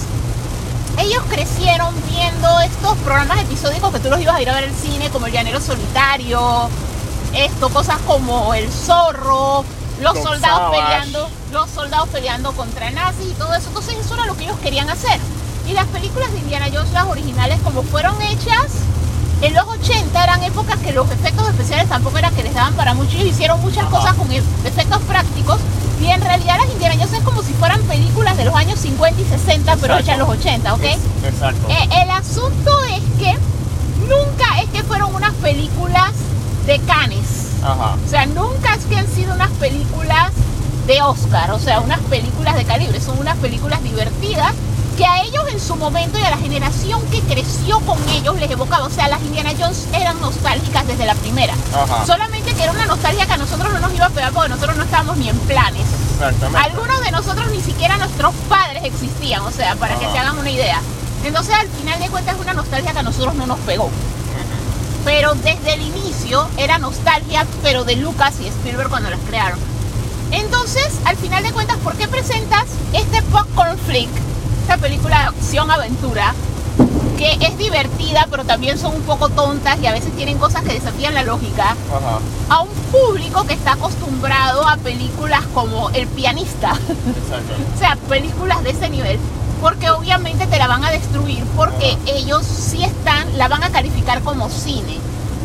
ellos crecieron viendo estos programas episódicos que tú los ibas a ir a ver al cine, como El Llanero Solitario, esto, cosas como El Zorro, los soldados Savage. peleando, los soldados peleando contra nazis y todo eso. Entonces, eso era lo que ellos querían hacer. Y las películas de Indiana Jones, las originales, como fueron hechas en los 80, eran épocas que los efectos especiales tampoco era que les daban para mucho. Ellos hicieron muchas Ajá. cosas con e- efectos prácticos. Y en realidad las Indiana Jones es como si fueran películas de los años 50 y 60, pero hechas en los 80, ¿ok? Es- exacto. Eh, el asunto es que nunca es que fueron unas películas de Cannes. Ajá. O sea, nunca es que han sido unas películas de Oscar, o sea, unas películas de calibre, son unas películas divertidas que a ellos en su momento y a la generación que creció con ellos les evocaba, o sea, las Indiana Jones eran nostálgicas desde la primera. Ajá. Solamente que era una nostalgia que a nosotros no nos iba a pegar porque nosotros no estábamos ni en planes. Exactamente. Algunos de nosotros ni siquiera nuestros padres existían, o sea, para que se hagan una idea. Entonces, al final de cuentas, es una nostalgia que a nosotros no nos pegó. Pero desde el inicio era nostalgia, pero de Lucas y Spielberg cuando las crearon. Entonces, al final de cuentas, ¿por qué presentas este popcorn flick, esta película de acción-aventura, que es divertida, pero también son un poco tontas y a veces tienen cosas que desafían la lógica? Ajá. a un público que está acostumbrado a películas como El pianista, Exacto. o sea, películas de ese nivel, porque obviamente te la van a destruir, porque Ajá. ellos sí están, la van a calificar como cine.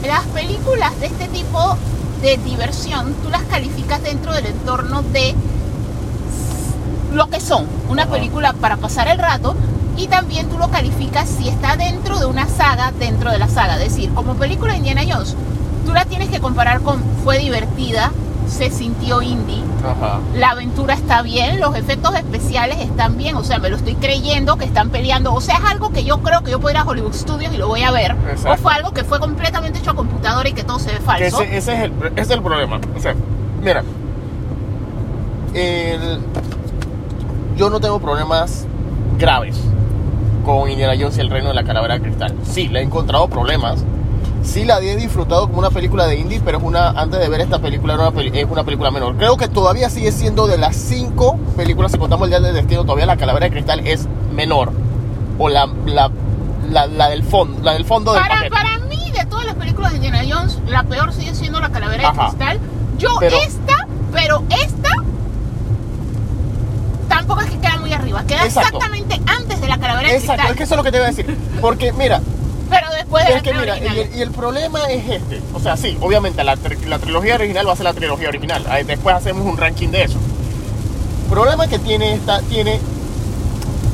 Las películas de este tipo de diversión, tú las calificas dentro del entorno de lo que son, una película para pasar el rato, y también tú lo calificas si está dentro de una saga, dentro de la saga. Es decir, como película de Indiana Jones, tú la tienes que comparar con fue divertida, se sintió indie, Ajá. la aventura está bien, los efectos especiales están bien, o sea, me lo estoy creyendo que están peleando, o sea, es algo que yo creo que yo puedo ir a Hollywood Studios y lo voy a ver, Exacto. o fue algo que fue completamente hecho a computadora y que todo se ve falso. ese, ese es el, ese es el problema. O sea, mira, el- yo no tengo problemas graves con Indiana Jones y el Reino de la Calavera de Cristal. Sí, le he encontrado problemas. Sí la he disfrutado como una película de indie, pero es una antes de ver esta película era una es una película menor. Creo que todavía sigue siendo de las cinco películas, si contamos el Día del Destino, todavía la Calavera de Cristal es menor. O la, la, la, la del fondo, la del fondo del Para, paquete. para mí, de todas las películas de Indiana Jones, la peor sigue siendo la calavera Ajá. de cristal. Yo Pero- esta, pero esta tampoco es que queda muy arriba, queda Exacto. exactamente antes de la calavera de Exacto, cristal. es que eso es lo que te iba a decir. Porque, mira, Pero después de es la que mira, y el, y el problema es este. O sea, sí, obviamente la, la trilogía original va a ser la trilogía original. Después hacemos un ranking de eso. Problema que tiene esta, tiene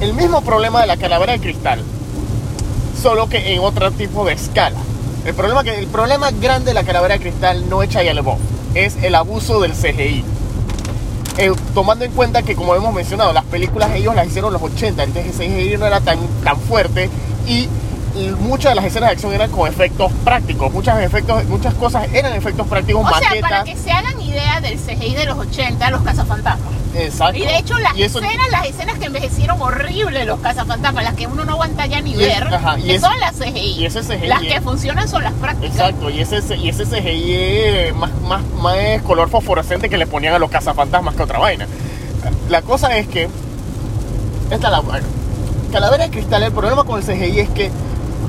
el mismo problema de la calavera de cristal, solo que en otro tipo de escala. El problema, que, el problema grande de la calavera de cristal no echa y LeBeouf, es el abuso del CGI. Eh, tomando en cuenta que, como hemos mencionado, las películas ellos las hicieron los 80, entonces CGI no era tan, tan fuerte y, y muchas de las escenas de acción eran con efectos prácticos, muchas, efectos, muchas cosas eran efectos prácticos, O sea, maquetas. para que se hagan idea del CGI de los 80, los cazafantasmas. Exacto. Y de hecho las eso- escenas, las escenas que envejecieron horrible los cazafantasmas, las que uno no aguanta ya ni Y es- ver, ajá, y que es- son las CGI. y ese CGI Las es- que funcionan son las prácticas. Exacto, y ese, y ese CGI es más, más, más color fosforescente que le ponían a los cazafantasmas que otra vaina. La cosa es que. Esta es la bueno, Calavera de Cristal, el problema con el CGI es que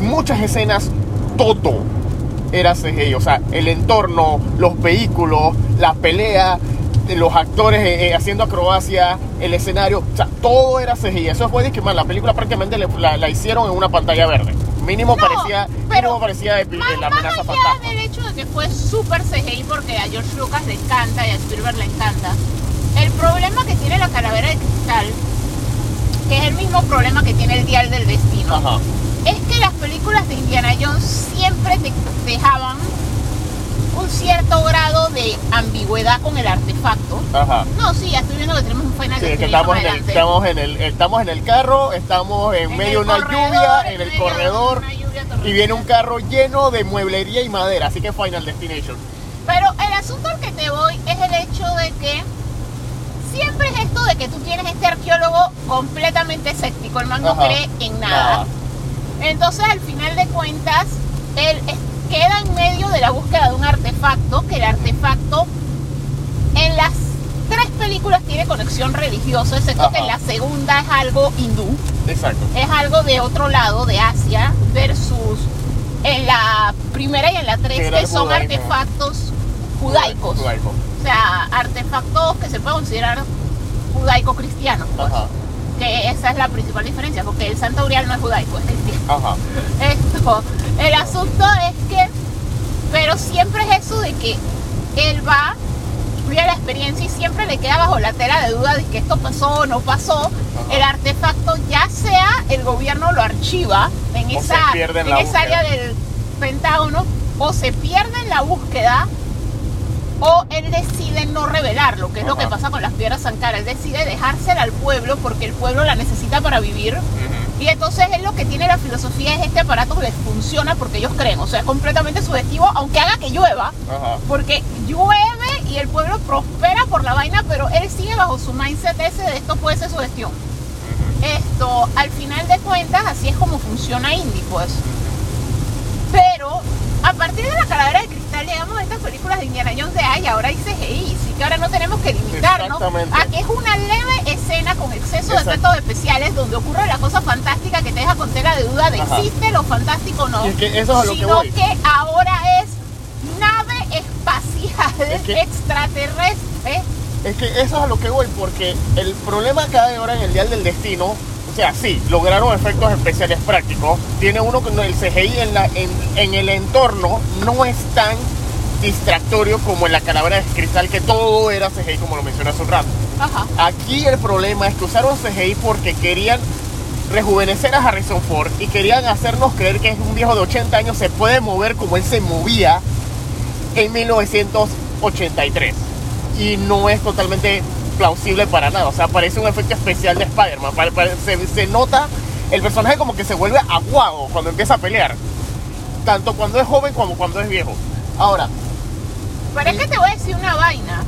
muchas escenas, todo era CGI. O sea, el entorno, los vehículos, la pelea, de los actores eh, eh, haciendo acrobacia, el escenario, o sea, todo era CGI. Eso fue que man, la película prácticamente le- la, la hicieron en una pantalla verde. Mínimo No, parecía, pero mínimo parecía de, de Más, la más amenaza allá fantasma. del hecho de que fue súper CGI porque a George Lucas le encanta y a Spielberg le encanta, el problema que tiene la calavera de cristal, que es el mismo problema que tiene el Dial del Destino, Ajá. Es que las películas de Indiana Jones siempre te dejaban un cierto grado de ambigüedad con el artefacto. Ajá. No, sí, ya estoy viendo que tenemos un final Sí, que estamos en, el, estamos, en el, estamos en el carro, estamos en, En medio de una corredor, lluvia, en el corredor, lluvia y viene un carro lleno de mueblería y madera, así que Final Destination. Pero el asunto al que te voy es el hecho de que siempre es esto de que tú tienes este arqueólogo completamente escéptico, el man no Ajá. cree en nada. Entonces al final de cuentas, él queda en medio de la búsqueda de un artefacto, que el artefacto en las tres películas tiene conexión religiosa, excepto Ajá. que en la segunda es algo hindú, Exacto. es algo de otro lado, de Asia, versus en la primera y en la tres, Era que son artefactos judaicos. Judaico. O sea, artefactos que se pueden considerar judaico-cristianos. pues. Ajá. Que esa es la principal diferencia, porque el Santo Grial no es judaico, es cristiano. Ajá. Esto, el asunto es que, pero siempre es eso de que él va vive la experiencia y siempre le queda bajo la tela de duda de que esto pasó o no pasó, el artefacto ya sea el gobierno lo archiva en O esa, en en esa área del Pentágono o se pierde en la búsqueda o él decide no revelarlo, que es lo que pasa con las piedras Sankara. Él decide dejársela al pueblo porque el pueblo la necesita para vivir. Y entonces él lo que tiene la filosofía es este aparato les funciona porque ellos creen. O sea, es completamente sugestivo, aunque haga que llueva. Ajá. Porque llueve y el pueblo prospera por la vaina, pero él sigue bajo su mindset ese de esto puede ser sugestión. Esto, al final de cuentas, así es como funciona Indie, pues. Pero a partir de la calavera de cristal llegamos a estas películas de Indiana Jones de ay, ahora hay CGI, así que ahora no tenemos que limitarnos a que es una leve escena con exceso de efectos especiales donde ocurre la cosa fantástica que te deja con tela de duda de Ajá. existe lo fantástico o no. Es que eso es a lo que sino que ahora es nave espacial Es que- extraterrestre. Es que eso es a lo que voy, porque el problema acá de ahora en el Dial del Destino, sea, sí, lograron efectos especiales prácticos. Tiene uno que el CGI en, la, en, en el entorno no es tan distractorio como en la calavera de cristal, que todo era CGI, como lo mencioné hace un rato. Ajá. Aquí el problema es que usaron CGI porque querían rejuvenecer a Harrison Ford y querían hacernos creer que es un viejo de 80 años se puede mover como él se movía en 1983 y no es totalmente plausible para nada, o sea, parece un efecto especial de Spider-Man, se, se nota el personaje como que se vuelve aguado cuando empieza a pelear, tanto cuando es joven como cuando es viejo. Ahora, Pero es que te voy a decir una vaina.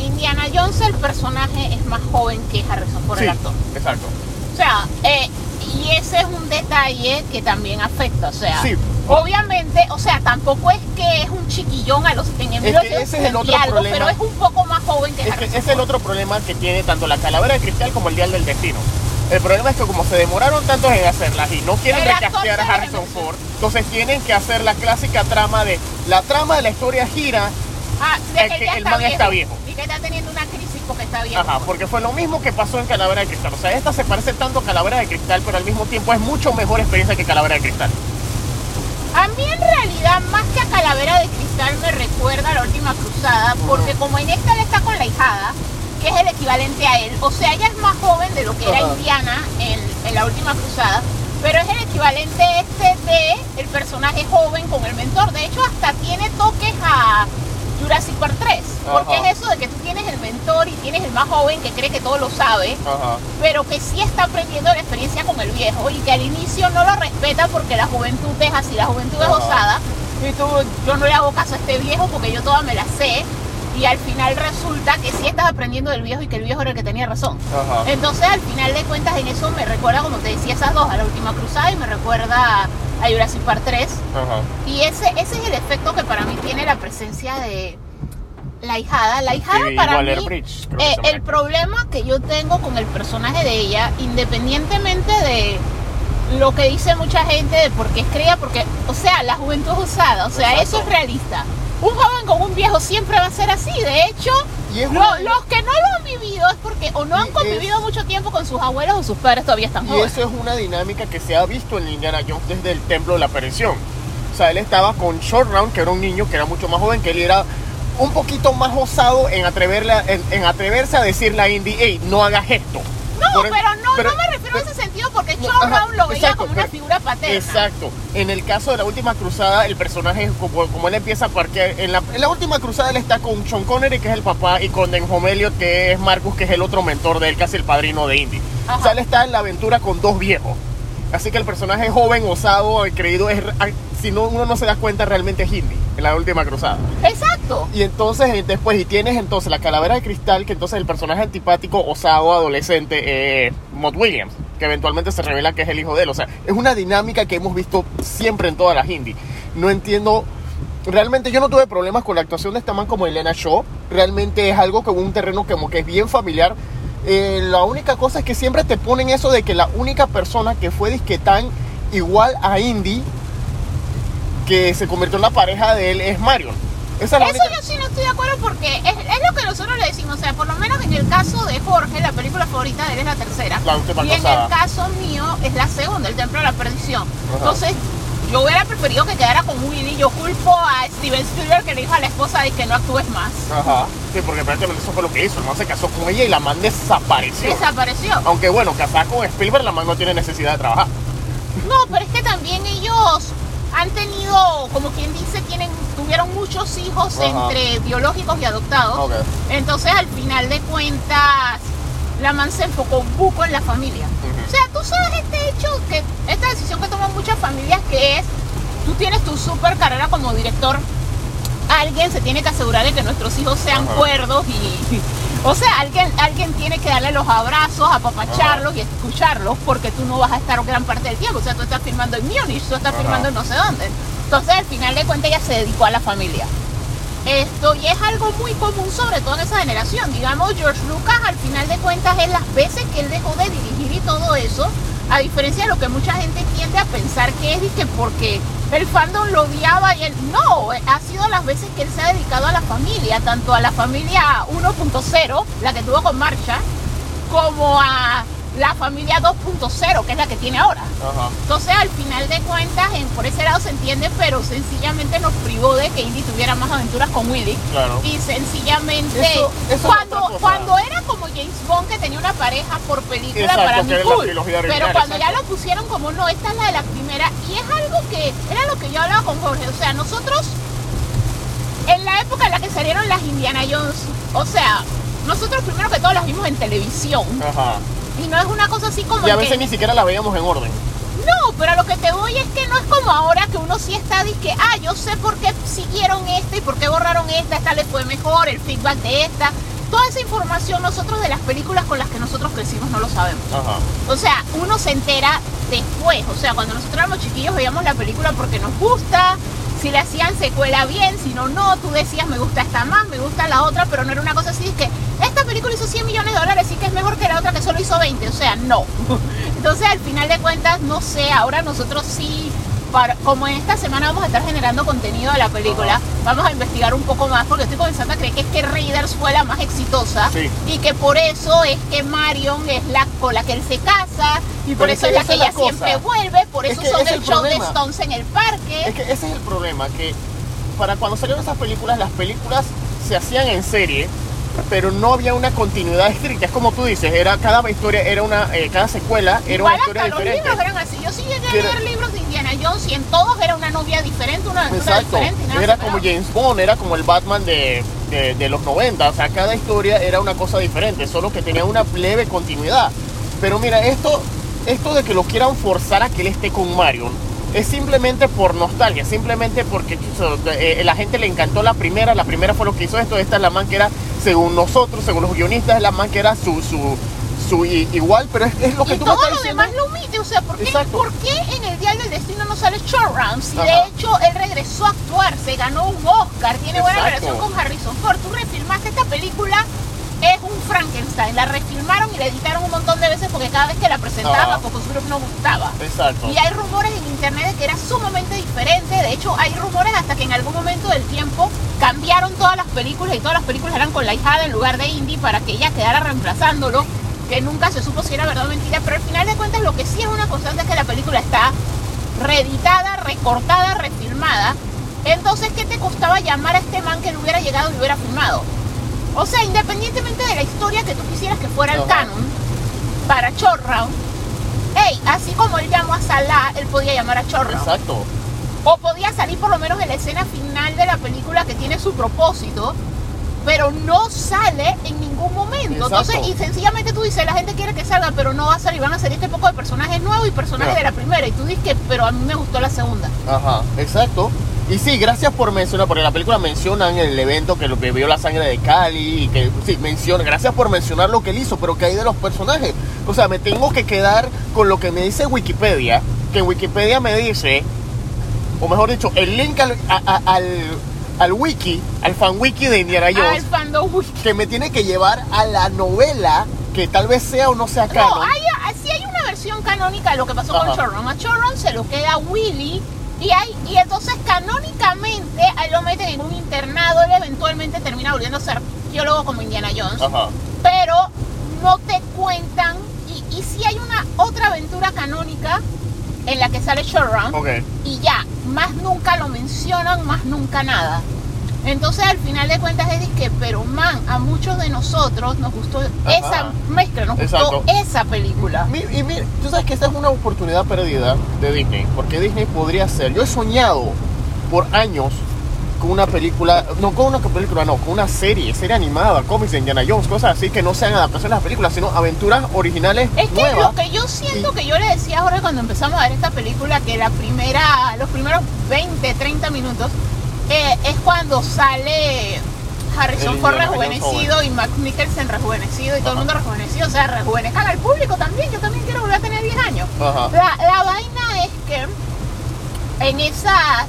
Indiana Jones, el personaje, es más joven que Harrison Ford, sí, el actor. exacto. O sea, eh, y ese es un detalle que también afecta. O sea, Sí. Obviamente, o sea, tampoco es que es un chiquillón a los en el Es que ese es el otro 1960 y algo, problema. pero es un poco más joven que Es que ese es el otro problema que tiene tanto la calavera de cristal como el dial del destino. El problema es que como se demoraron tanto en hacerlas y no quieren recastear a Harrison. Ford, entonces tienen que hacer la clásica trama de la trama de la historia gira, Ah, de que que el está man viejo, está viejo. Y que está teniendo una crisis porque está viejo. ajá, porque fue lo mismo que pasó en Calavera de Cristal. O sea, esta se parece tanto a Calavera de Cristal, pero al mismo tiempo es mucho mejor experiencia que Calavera de Cristal. A mí en realidad, más que a Calavera de Cristal, me recuerda a la última cruzada, porque como en esta él está con la hijada, que es el equivalente a él, o sea, ella es más joven de lo que era. Indiana en, en la última cruzada, pero es el equivalente este de el personaje joven con el mentor. De hecho, hasta tiene toques a Jurassic Park 3, porque Ajá. es eso de que tú tienes el mentor y tienes el más joven que cree que todo lo sabe Ajá. pero que sí está aprendiendo la experiencia con el viejo y que al inicio no lo respeta porque la juventud es así, la juventud es osada. Y tú, yo no le hago caso a este viejo porque yo toda me la sé. Y al final resulta que sí estás aprendiendo del viejo y que el viejo era el que tenía razón. Ajá. Entonces al final de cuentas en eso me recuerda, como te decía, esas dos, a la última cruzada y me recuerda a Jurassic Park 3. Ajá. Y ese, ese es el efecto que para mí tiene la presencia de la hijada. La hijada Sí, para mí, Bridge, eh, el problema que yo tengo con el personaje de ella, independientemente de lo que dice mucha gente de por qué es creída, porque, o sea, la juventud es usada, o sea, Exacto. eso es realista. Un joven con un viejo siempre va a ser así, de hecho, Y es lo- una- los que no lo han vivido es porque o no Y han convivido es- mucho tiempo con sus abuelos o sus padres todavía están Y jóvenes. eso es una dinámica que se ha visto en Indiana Jones desde el Templo de la Perdición. O sea, él estaba con Short Round, que era un niño que era mucho más joven, que él era un poquito más osado en, atreverse a decirle a Indy, hey, no hagas esto. No, Por pero no, pero- no me refiero a ese sentido ajá, Brown lo veía exacto, como una pero- figura paterna. Exacto. En el caso de la última cruzada, el personaje, como, como él empieza a parquear, en la, en la última cruzada él está con Sean Connery, que es el papá, y con Denham Elliot, que es Marcus, que es el otro mentor de él, casi el padrino de Indy. Ajá. O sea, él está en la aventura con dos viejos. Así que el personaje joven, osado, creído, es, si no, uno no se da cuenta, realmente es Indy, en la última cruzada. Exacto. Y entonces, eh, después, y tienes entonces la calavera de cristal, que entonces el personaje antipático, osado, adolescente, eh, Mott Williams, que eventualmente se revela que es el hijo de él. O sea, es una dinámica que hemos visto siempre en todas las indie. No entiendo. Realmente yo no tuve problemas con la actuación de esta man como Elena Shaw. Realmente es algo como un terreno como que es bien familiar. Eh, la única cosa es que siempre te ponen eso de que la única persona que fue disque tan igual a Indy que se convirtió en la pareja de él es Marion. Esa es la Eso única- yo sí no estoy de acuerdo porque es, es lo que nosotros le decimos. O sea, por lo menos en el caso de Jorge, la película favorita de él es la tercera. La última y en el caso mío es la segunda, El Templo de la Perdición. Ajá. Entonces, yo hubiera preferido que quedara con Willy. Yo culpo a Steven Spielberg que le dijo a la esposa de que no actúes más. Ajá. Sí, porque prácticamente eso fue lo que hizo. El man se casó con ella y la man desapareció. Desapareció. Aunque bueno, casada con Spielberg, la man no tiene necesidad de trabajar. No, pero es que también ellos han tenido, como quien dice, tienen, tuvieron muchos hijos Ajá. entre biológicos y adoptados. Entonces, al final de cuentas, la man se enfocó un poco en la familia. O sea, tú sabes este hecho, que esta decisión que toman muchas familias, que es, tú tienes tu super carrera como director, alguien se tiene que asegurar de que nuestros hijos sean Ajá. cuerdos y, o sea, alguien, alguien tiene que darle los abrazos, apapacharlos y escucharlos, porque tú no vas a estar gran parte del tiempo. O sea, tú estás filmando en Múnich, tú estás Ajá. filmando en no sé dónde. Entonces, al final de cuentas, ella se dedicó a la familia. Esto, y es algo muy común, sobre todo en esa generación. Digamos, George Lucas, al final de cuentas, es las veces que él dejó de dirigir y todo eso, a diferencia de lo que mucha gente tiende a pensar que es y que porque el fandom lo odiaba y él. No, ha sido las veces que él se ha dedicado a la familia, tanto a la familia 1.0, la que tuvo con Marcha, como a la familia 2.0, que es la que tiene ahora. Ajá. Entonces, al final de cuentas, en- por ese lado se entiende, pero sencillamente nos privó de que Indy tuviera más aventuras con Willy. Claro. Y sencillamente, Eso- eso es cuando, cuando era como James Bond, que tenía una pareja por película, Exacto, para mí cool. original, Pero cuando ya lo pusieron como no, esta es la de la primera, y es algo que era lo que yo hablaba con Jorge. O sea, nosotros, en la época en la que salieron las Indiana Jones, o sea, nosotros primero que todo las vimos en televisión. Ajá. Y no es una cosa así como. Y a que- veces ni siquiera la veíamos en orden. no, pero a lo que te voy es que no es como ahora que uno sí está que, ah, yo sé por qué siguieron esta y por qué borraron esta, esta le fue mejor, el feedback de esta. Toda esa información nosotros de las películas con las que nosotros crecimos no lo sabemos. Ajá. O sea, uno se entera después. O sea, cuando nosotros éramos chiquillos veíamos la película porque nos gusta. Si le hacían secuela bien, si no, no. Tú decías, me gusta esta más, me gusta la otra, pero no era una cosa así. Es que esta película hizo 100 millones de dólares y que es mejor que la otra que solo hizo 20. O sea, no. Entonces, al final de cuentas, no sé. Ahora nosotros sí, para- como en esta semana vamos a estar generando contenido de la película, vamos a investigar un poco más porque estoy comenzando a creer que es que Raiders fue la más exitosa Sí. y que por eso es que Marion es la con la que él se casa y por eso es la que ella siempre vuelve, por Es eso que son el el show de. Stones en el parque. Es que ese es el problema, que para cuando salieron esas películas, las películas se hacían en serie, pero no había una continuidad estricta. Es como tú dices, era cada historia, era una, eh, cada secuela era Igual una historia hasta los diferente. libros eran así. Yo sí llegué a leer libros de Indiana Jones y en todos era una novia diferente, una aventura diferente. nada era como James Bond, era como el Batman de, de- de los 90, o sea, cada historia era una cosa diferente, solo que tenía una leve continuidad. Pero mira, esto, esto de que lo quieran forzar a que él esté con Marion, es simplemente por nostalgia, simplemente porque chuzo, eh, la gente le encantó la primera, la primera fue lo que hizo esto, esta es la man que era, según nosotros, según los guionistas, es la man que era su, su, su i- igual, pero es, es lo que y tú me todo estás lo diciendo. demás lo omite, o sea, ¿por qué. ¿por qué en el Dial del Destino no sale Short Round? Si de Ajá. hecho él regresó a actuar, se ganó un Oscar, tiene buena Exacto. relación con Harrison Ford. Tú refilmaste esta película, es un Frankenstein, la refilmaron y la editaron un montón de veces porque cada vez que la presentaban Ajá. a Focus Group no gustaba. Exacto. Y hay rumores en internet de que era sumamente diferente. De hecho, hay rumores hasta que en algún momento del tiempo cambiaron todas las películas y todas las películas eran con la hijada en lugar de Indy para que ella quedara reemplazándolo. Que nunca se supo si era verdad o mentira. Pero al final de cuentas, lo que sí es una constante es que la película está reeditada, recortada, refilmada. Entonces, ¿qué te costaba llamar a este man que no hubiera llegado y hubiera filmado? O sea, independientemente de la historia que tú quisieras que fuera el Ajá. canon para Round, hey, así como él llamó a Salah, él podía llamar a Round. Exacto. O podía salir por lo menos en la escena final de la película que tiene su propósito, pero no sale en ningún momento. Exacto. Entonces, y sencillamente tú dices, la gente quiere que salga, pero no va a salir, van a salir este poco de personajes nuevos y personajes de la primera. Y tú dices que, pero a mí me gustó la segunda. Ajá, exacto. Y sí, gracias por mencionar, porque en la película mencionan el evento que lo bebió la sangre de Cali, y que sí, menciona, gracias por mencionar lo que él hizo, pero que hay de los personajes. O sea, me tengo que quedar con lo que me dice Wikipedia, que Wikipedia me dice, o mejor dicho, el link al, a- a- al, al wiki, al fan wiki de Indiana Al Jones, wiki. que me tiene que llevar a la novela, que tal vez sea o no sea No, canon. hay, sí hay una versión canónica de lo que pasó con Ajá. Chorron. A Chorron se lo queda Willy. Y, hay, y entonces canónicamente a él lo meten en un internado. Él eventualmente termina volviendo a ser arqueólogo como Indiana Jones. Ajá. Pero no te cuentan. Y, y si hay una otra aventura canónica en la que sale Showrun Ok. y ya, más nunca lo mencionan, más nunca nada. Entonces al final de cuentas es que, pero man, a muchos de nosotros nos gustó esa mezcla, nos Exacto. gustó esa película. Y mira, tú sabes que esta es una oportunidad perdida de Disney, porque Disney podría ser. Yo he soñado por años con una película, no con una película, no, con una serie, serie animada, cómics de Indiana Jones, cosas así que no sean adaptaciones a las películas, sino aventuras originales Es que nuevas. lo que yo siento que yo le decía ahora cuando empezamos a ver esta película, que la primera, los primeros 20, 30 minutos, eh, es cuando sale Harrison Jones rejuvenecido y Matt Mikkelsen rejuvenecido y todo el mundo rejuvenecido, o sea, rejuvenezcan al público también, yo también quiero volver a tener 10 años. Ajá. La, la vaina es que en esas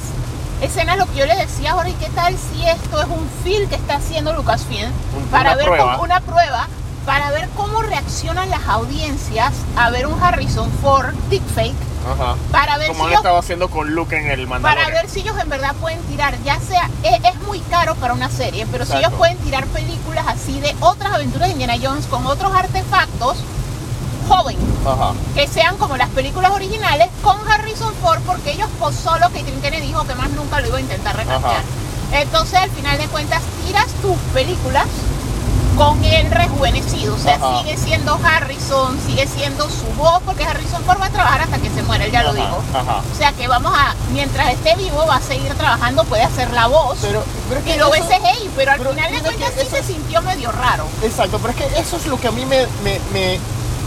escenas lo que yo les decía ahora, ¿y qué tal si esto es un film que está haciendo Lucasfilm Un- para ver prueba. cómo- una prueba para ver cómo reaccionan las audiencias a ver un Harrison Ford deepfake Ajá. para ver Como si han ellos, estado haciendo con Luke en el para ver si ellos en verdad pueden tirar, ya sea es, es muy caro para una serie, pero si ellos pueden tirar películas así de otras aventuras de Indiana Jones con otros artefactos joven Ajá. que sean como las películas originales con Harrison Ford porque ellos pues solo que Kennedy dijo que más nunca lo iba a intentar recastear. Entonces al final de cuentas tiras tus películas con él rejuvenecido, o sea, Ajá. sigue siendo Harrison, sigue siendo su voz porque Harrison Ford va a trabajar hasta que se muera, él ya lo dijo. Ajá. O sea que vamos a, mientras esté vivo va a seguir trabajando, puede hacer la voz Pero, pero es que y lo ves eso- CGI, pero al pero final de cuentas sí eso se es- sintió medio raro. Exacto, pero es que eso es lo que a mí me, me, me,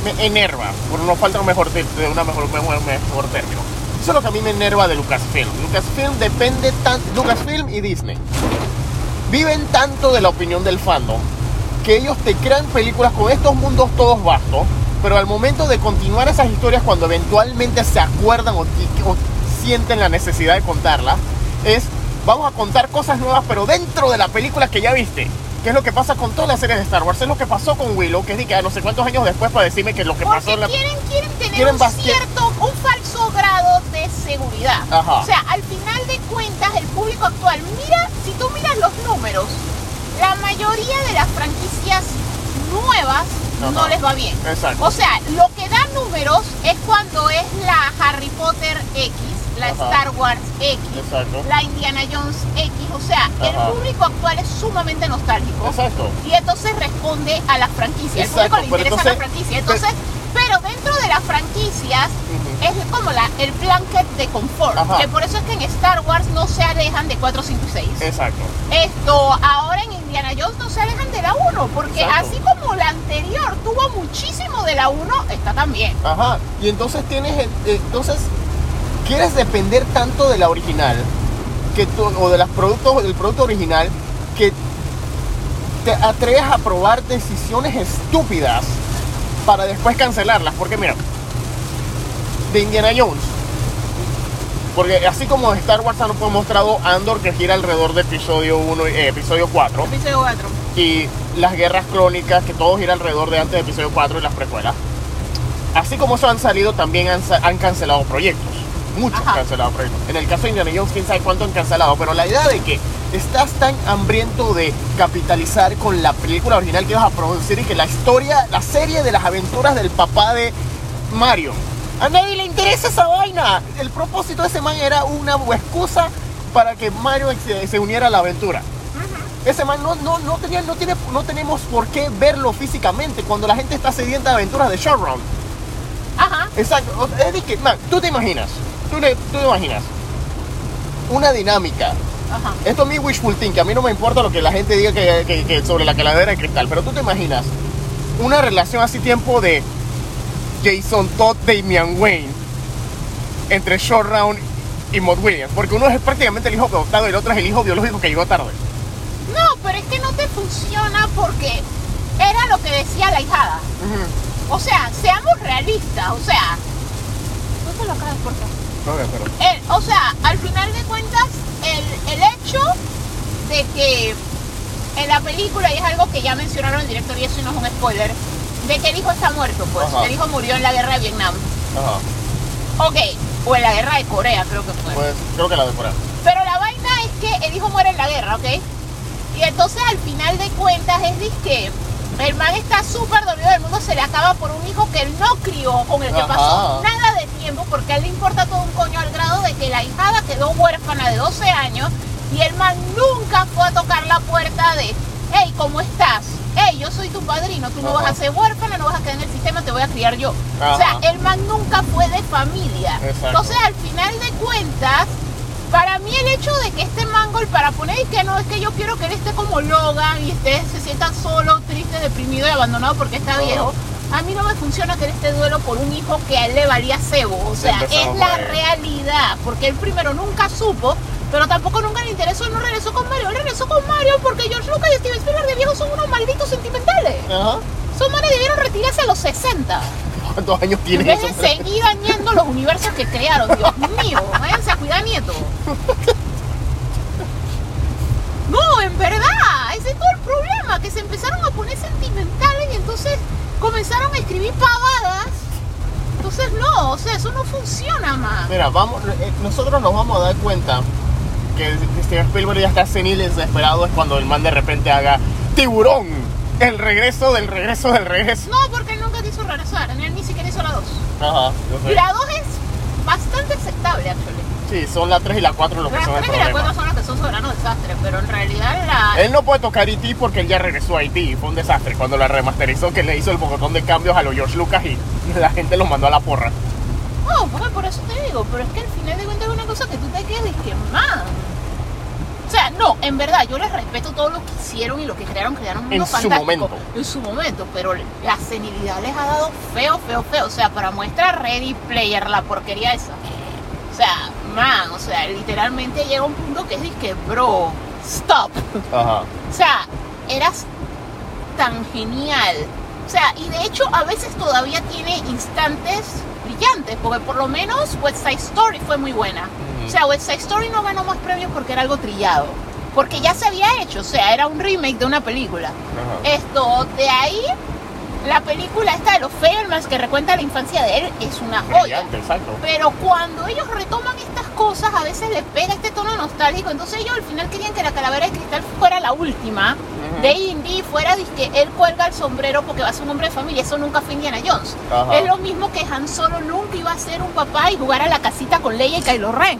me enerva. Por no falta un mejor, de una mejor, mejor, mejor término. Eso es lo que a mí me enerva de Lucasfilm. Lucasfilm depende tanto. Lucasfilm y Disney viven tanto de la opinión del fandom que ellos te crean películas con estos mundos todos vastos, pero al momento de continuar esas historias, cuando eventualmente se acuerdan o, sienten la necesidad de contarlas, es vamos a contar cosas nuevas, pero dentro de la película que ya viste. Que es lo que pasa con todas las series de Star Wars. Es lo que pasó con Willow, que es de que a no sé cuántos años después para decirme que lo que pasó en la... quieren, quieren tener quieren un cierto, un falso grado de seguridad. Ajá. O sea, al final de cuentas, el público actual, mira, si tú miras los números, la mayoría de las franquicias no les va bien. Exacto. O sea, lo que da números es cuando es la Harry Potter X, la Ajá. Star Wars X, Exacto. la Indiana Jones X. O sea, el público actual es sumamente nostálgico. Exacto. Y entonces responde a las franquicias. Al público le pero interesa la entonces- franquicia. Entonces, pero dentro de las franquicias. Es como la, el blanket de confort. Ajá. Que por eso es que en Star Wars no se alejan de 4, 5 y 6. Exacto. Esto, ahora en Indiana Jones no se alejan de la 1. Porque Exacto. así como la anterior tuvo muchísimo de la 1, esta también. Ajá. Y entonces tienes, eh, entonces quieres depender tanto de la original que tú, o de los productos del producto original que te atreves a probar decisiones estúpidas para después cancelarlas. Porque mira, de Indiana Jones. Porque así como Star Wars han mostrado Andor que gira alrededor de episodio 1 y eh, episodio 4 Episodio 4. y las guerras crónicas, que todo gira alrededor de antes de episodio 4 y las precuelas. Así como eso han salido, también han, cancelado proyectos. Muchos Ajá. han cancelado proyectos. En el caso de Indiana Jones, quién sabe cuánto han cancelado. Pero la idea de que estás tan hambriento de capitalizar con la película original que vas a producir y que la historia, la serie de las aventuras del papá de Mario. A nadie le interesa esa vaina. El propósito de ese man era una excusa para que Mario se, se uniera a la aventura. Ese man no, no, no, tenía, no, tiene, no tenemos por qué verlo físicamente cuando la gente está sedienta de aventuras de Showround. Ajá. Exacto. Es de que, man, tú te imaginas, tú, le- tú te imaginas una dinámica. Ajá. Esto es mi wishful thinking, a mí no me importa lo que la gente diga que, que- que sobre la calavera de cristal, pero tú te imaginas una relación así tiempo de Jason Todd, Damian Wayne entre Showround y Maud Williams, porque uno es prácticamente el hijo adoptado y el otro es el hijo biológico que llegó tarde. No, pero es que no te funciona porque era lo que decía la hijada. O sea, seamos realistas, o sea. No te lo acabes, por favor. Ok, pero- El- o sea, al final de cuentas, el, el hecho de que en la película, y es algo que ya mencionaron el director y eso no es un spoiler, de que el hijo está muerto, pues. Ajá. El hijo murió en la guerra de Vietnam. Ajá. Ok, o en la guerra de Corea, creo que fue. Pues creo que la decoran. Pero la vaina es que el hijo muere en la guerra, ¿ok? Y entonces al final de cuentas es de que el man está súper dolido del mundo, se le acaba por un hijo que él no crió, con el que Ajá. pasó nada de tiempo, porque a él le importa todo un coño al grado de que la hijada quedó huérfana de 12 años y el man nunca fue a tocar la puerta de, hey, ¿cómo estás? Hey, yo soy tu padrino, tú no Ajá. vas a ser huérfana, no vas a quedar en el sistema, te voy a criar yo. O sea, el man nunca fue de familia. Exacto. Entonces, al final de cuentas, para mí el hecho de que este mangol, para poner y que no, es que yo quiero que él esté como Logan y esté, se sienta solo, triste, deprimido y abandonado porque está viejo. A mí no me funciona que él esté duelo por un hijo que a él le valía cebo. O sea, Empezamos es la realidad. Porque él primero nunca supo, pero tampoco nunca le interesó. Él no regresó con Mario. Él regresó con Mario porque George Lucas y Steven Spielberg de viejos son unos malditos sentimentales. Ajá. Son manes debieron retirarse a los 60. ¿Cuántos años En tiene eso? seguir dañando los universos que crearon, Dios mío, váyanse a cuidar nieto. No, en verdad, ese es todo el problema, que se empezaron a poner sentimentales y entonces comenzaron a escribir pavadas. Entonces no, o sea, eso no funciona más. Mira, vamos, eh, nosotros nos vamos a dar cuenta que Steven Spielberg ya está senil y desesperado es cuando el man de repente haga tiburón, el regreso del regreso del regreso. No, porque él nunca quiso regresar, él ni siquiera hizo la 2. Ajá, yo Y la 2 es bastante aceptable, actually. Sí, son la 3 y la 4 los que son el 3 y la 4 problema. son las que son soberanos desastres, pero en realidad la, Él no puede tocar E.T. porque él ya regresó a E.T. Fue un desastre cuando la remasterizó, que le hizo el botón de cambios a los George Lucas y la gente los mandó a la porra. No, porque por eso te digo, pero es que al final de cuentas cosa que tú te quedas y que man. O sea, no, en verdad, yo les respeto todo lo que hicieron y lo que crearon, crearon un mundo En su momento. En su momento, pero la senilidad les ha dado feo, feo, feo. O sea, para muestra Ready Player, la porquería esa. O sea, man, o sea, literalmente llega un punto que es que, bro, stop. Ajá. O sea, eras tan genial. O sea, y de hecho a veces todavía tiene instantes brillantes, porque por lo menos West Side Story fue muy buena. O sea, West Side Story no ganó más premios porque era algo trillado. Porque ya se había hecho, o sea, era un remake de una película. Ajá. Esto, de ahí, la película esta de los Fairmans que recuenta la infancia de él es una joya. Pero cuando ellos retoman estas cosas, a veces les pega este tono nostálgico. Entonces ellos al final querían que la calavera de cristal fuera la última. Ujú. De Indy fuera que él cuelga el sombrero porque va a ser un hombre de familia. Eso nunca fue Indiana Jones. Es lo mismo que Han Solo nunca iba a ser un papá y jugar a la casita con Leia y Kylo Ren.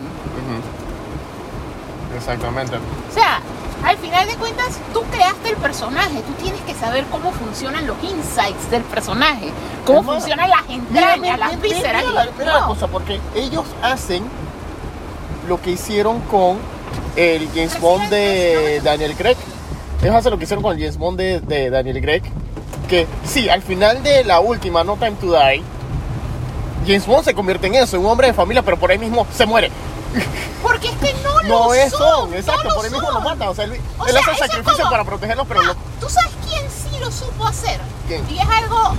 Exactamente. O sea, al final de cuentas, tú creaste el personaje. Tú tienes que saber cómo funcionan los insights del personaje. Cómo Hermano, funcionan las entrañas, Mira, las mira, vísceras. mira la- mira la cosa, porque ellos hacen lo que hicieron con el James Bond de Daniel Craig. Ellos hacen lo que hicieron con el James Bond de, de Daniel Craig. Que sí, al final de la última, No Time to Die, James Bond se convierte en eso, en un hombre de familia, pero por ahí mismo se muere. Porque es que no, No lo es son, son, exacto, no por ahí mismo lo son. mata. O sea, él, O él sea, hace el eso sacrificio como- para protegerlos, pero No, lo- ¿Tú sabes quién sí lo supo hacer? ¿Quién? Y es algo...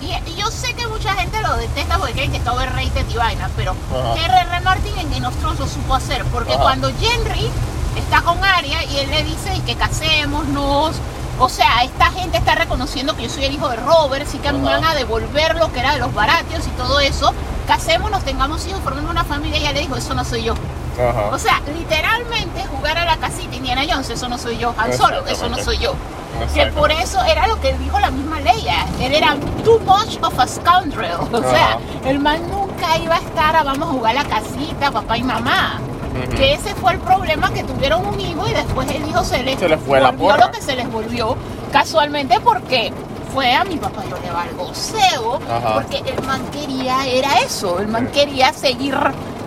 Y, y yo sé que mucha gente lo detesta porque creen que está overrated y vaina, pero Ajá. R.R. Martin en Game of Thrones lo supo hacer. Porque Ajá. cuando Henry está con Arya y él le dice y que casémonos... O sea, esta gente está reconociendo que yo soy el hijo de Robert, sí que me van a devolver lo que era de los baratios y todo eso. Casémonos, tengamos hijos, formemos una familia. Y ella le dijo, eso no soy yo. Ajá. O sea, literalmente jugar a la casita Indiana Jones, eso no soy yo. Han Solo, eso no soy yo. Que por eso era lo que dijo la misma Leia. Él era too much of a scoundrel. O sea, Ajá. el man nunca iba a estar a vamos a jugar a la casita, papá y mamá. Que ese fue el problema, que tuvieron un hijo y después el hijo se les, Se les fue la volvió porra. lo que se les volvió casualmente porque fue a mi papá yo le valgo cebo porque el man quería era eso, el man quería seguir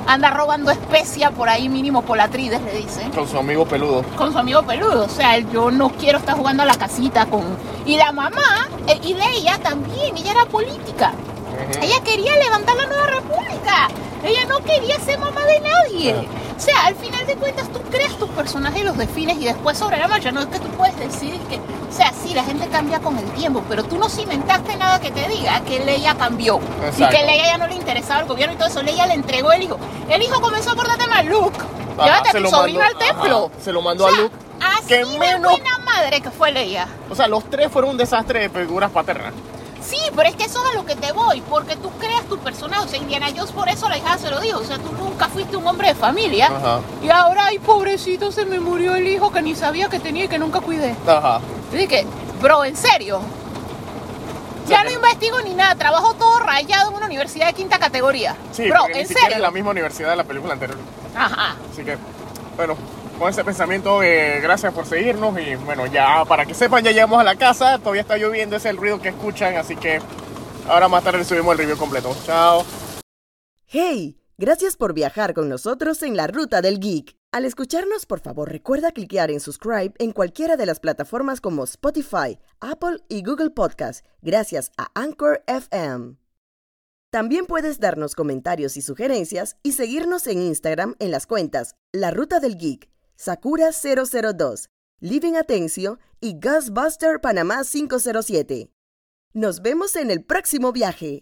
anda robando especia por ahí mínimo polatrides le dicen Con su amigo peludo. con su amigo peludo. O sea, yo no quiero estar jugando a la casita con. Y la mamá, eh, y Leia también, ella era política. Ella quería levantar la nueva república. Ella no quería ser mamá de nadie. O sea, al final de cuentas tú creas tus personajes y los defines y después sobre la marcha no es que tú puedes decir que, o sea, sí, la gente cambia con el tiempo, pero tú no cimentaste nada que te diga que Leia cambió y Exacto. que Leia ya no le interesaba el gobierno y todo eso. Leia le entregó el hijo. El hijo comenzó a portarte mal, Luke. Ajá, Llévate a tu mandó- al templo. ajá, se lo mandó O sea, a Luke. Así que de buena madre que fue Leia. O sea, los tres fueron un desastre de figuras paternas. Sí, pero es que eso es a lo que te voy, porque tú creas tu personaje. O sea, Indiana Jones por eso la hija se lo dijo. O sea, tú nunca fuiste un hombre de familia. Ajá. Y ahora, ay, pobrecito, se me murió el hijo que ni sabía que tenía y que nunca cuidé. Ajá. Así que, bro, en serio. Ya no investigo ni nada, trabajo todo rayado en una universidad de quinta categoría. Sí, Bro, ni en serio. es la misma universidad de la película anterior. Ajá. Así que, bueno, con ese pensamiento, gracias por seguirnos. Y bueno, ya para que sepan, ya llegamos a la casa. Todavía está lloviendo, ese es el ruido que escuchan. Así que ahora más tarde subimos el review completo. Chao. ¡Hey! Gracias por viajar con nosotros en la ruta del geek. Al escucharnos, por favor, recuerda cliquear en subscribe en cualquiera de las plataformas como Spotify, Apple y Google Podcast, gracias a Anchor FM. También puedes darnos comentarios y sugerencias y seguirnos en Instagram en las cuentas La Ruta del Geek, Sakura002, Living Atencio y Ghostbuster Panamá 507. Nos vemos en el próximo viaje.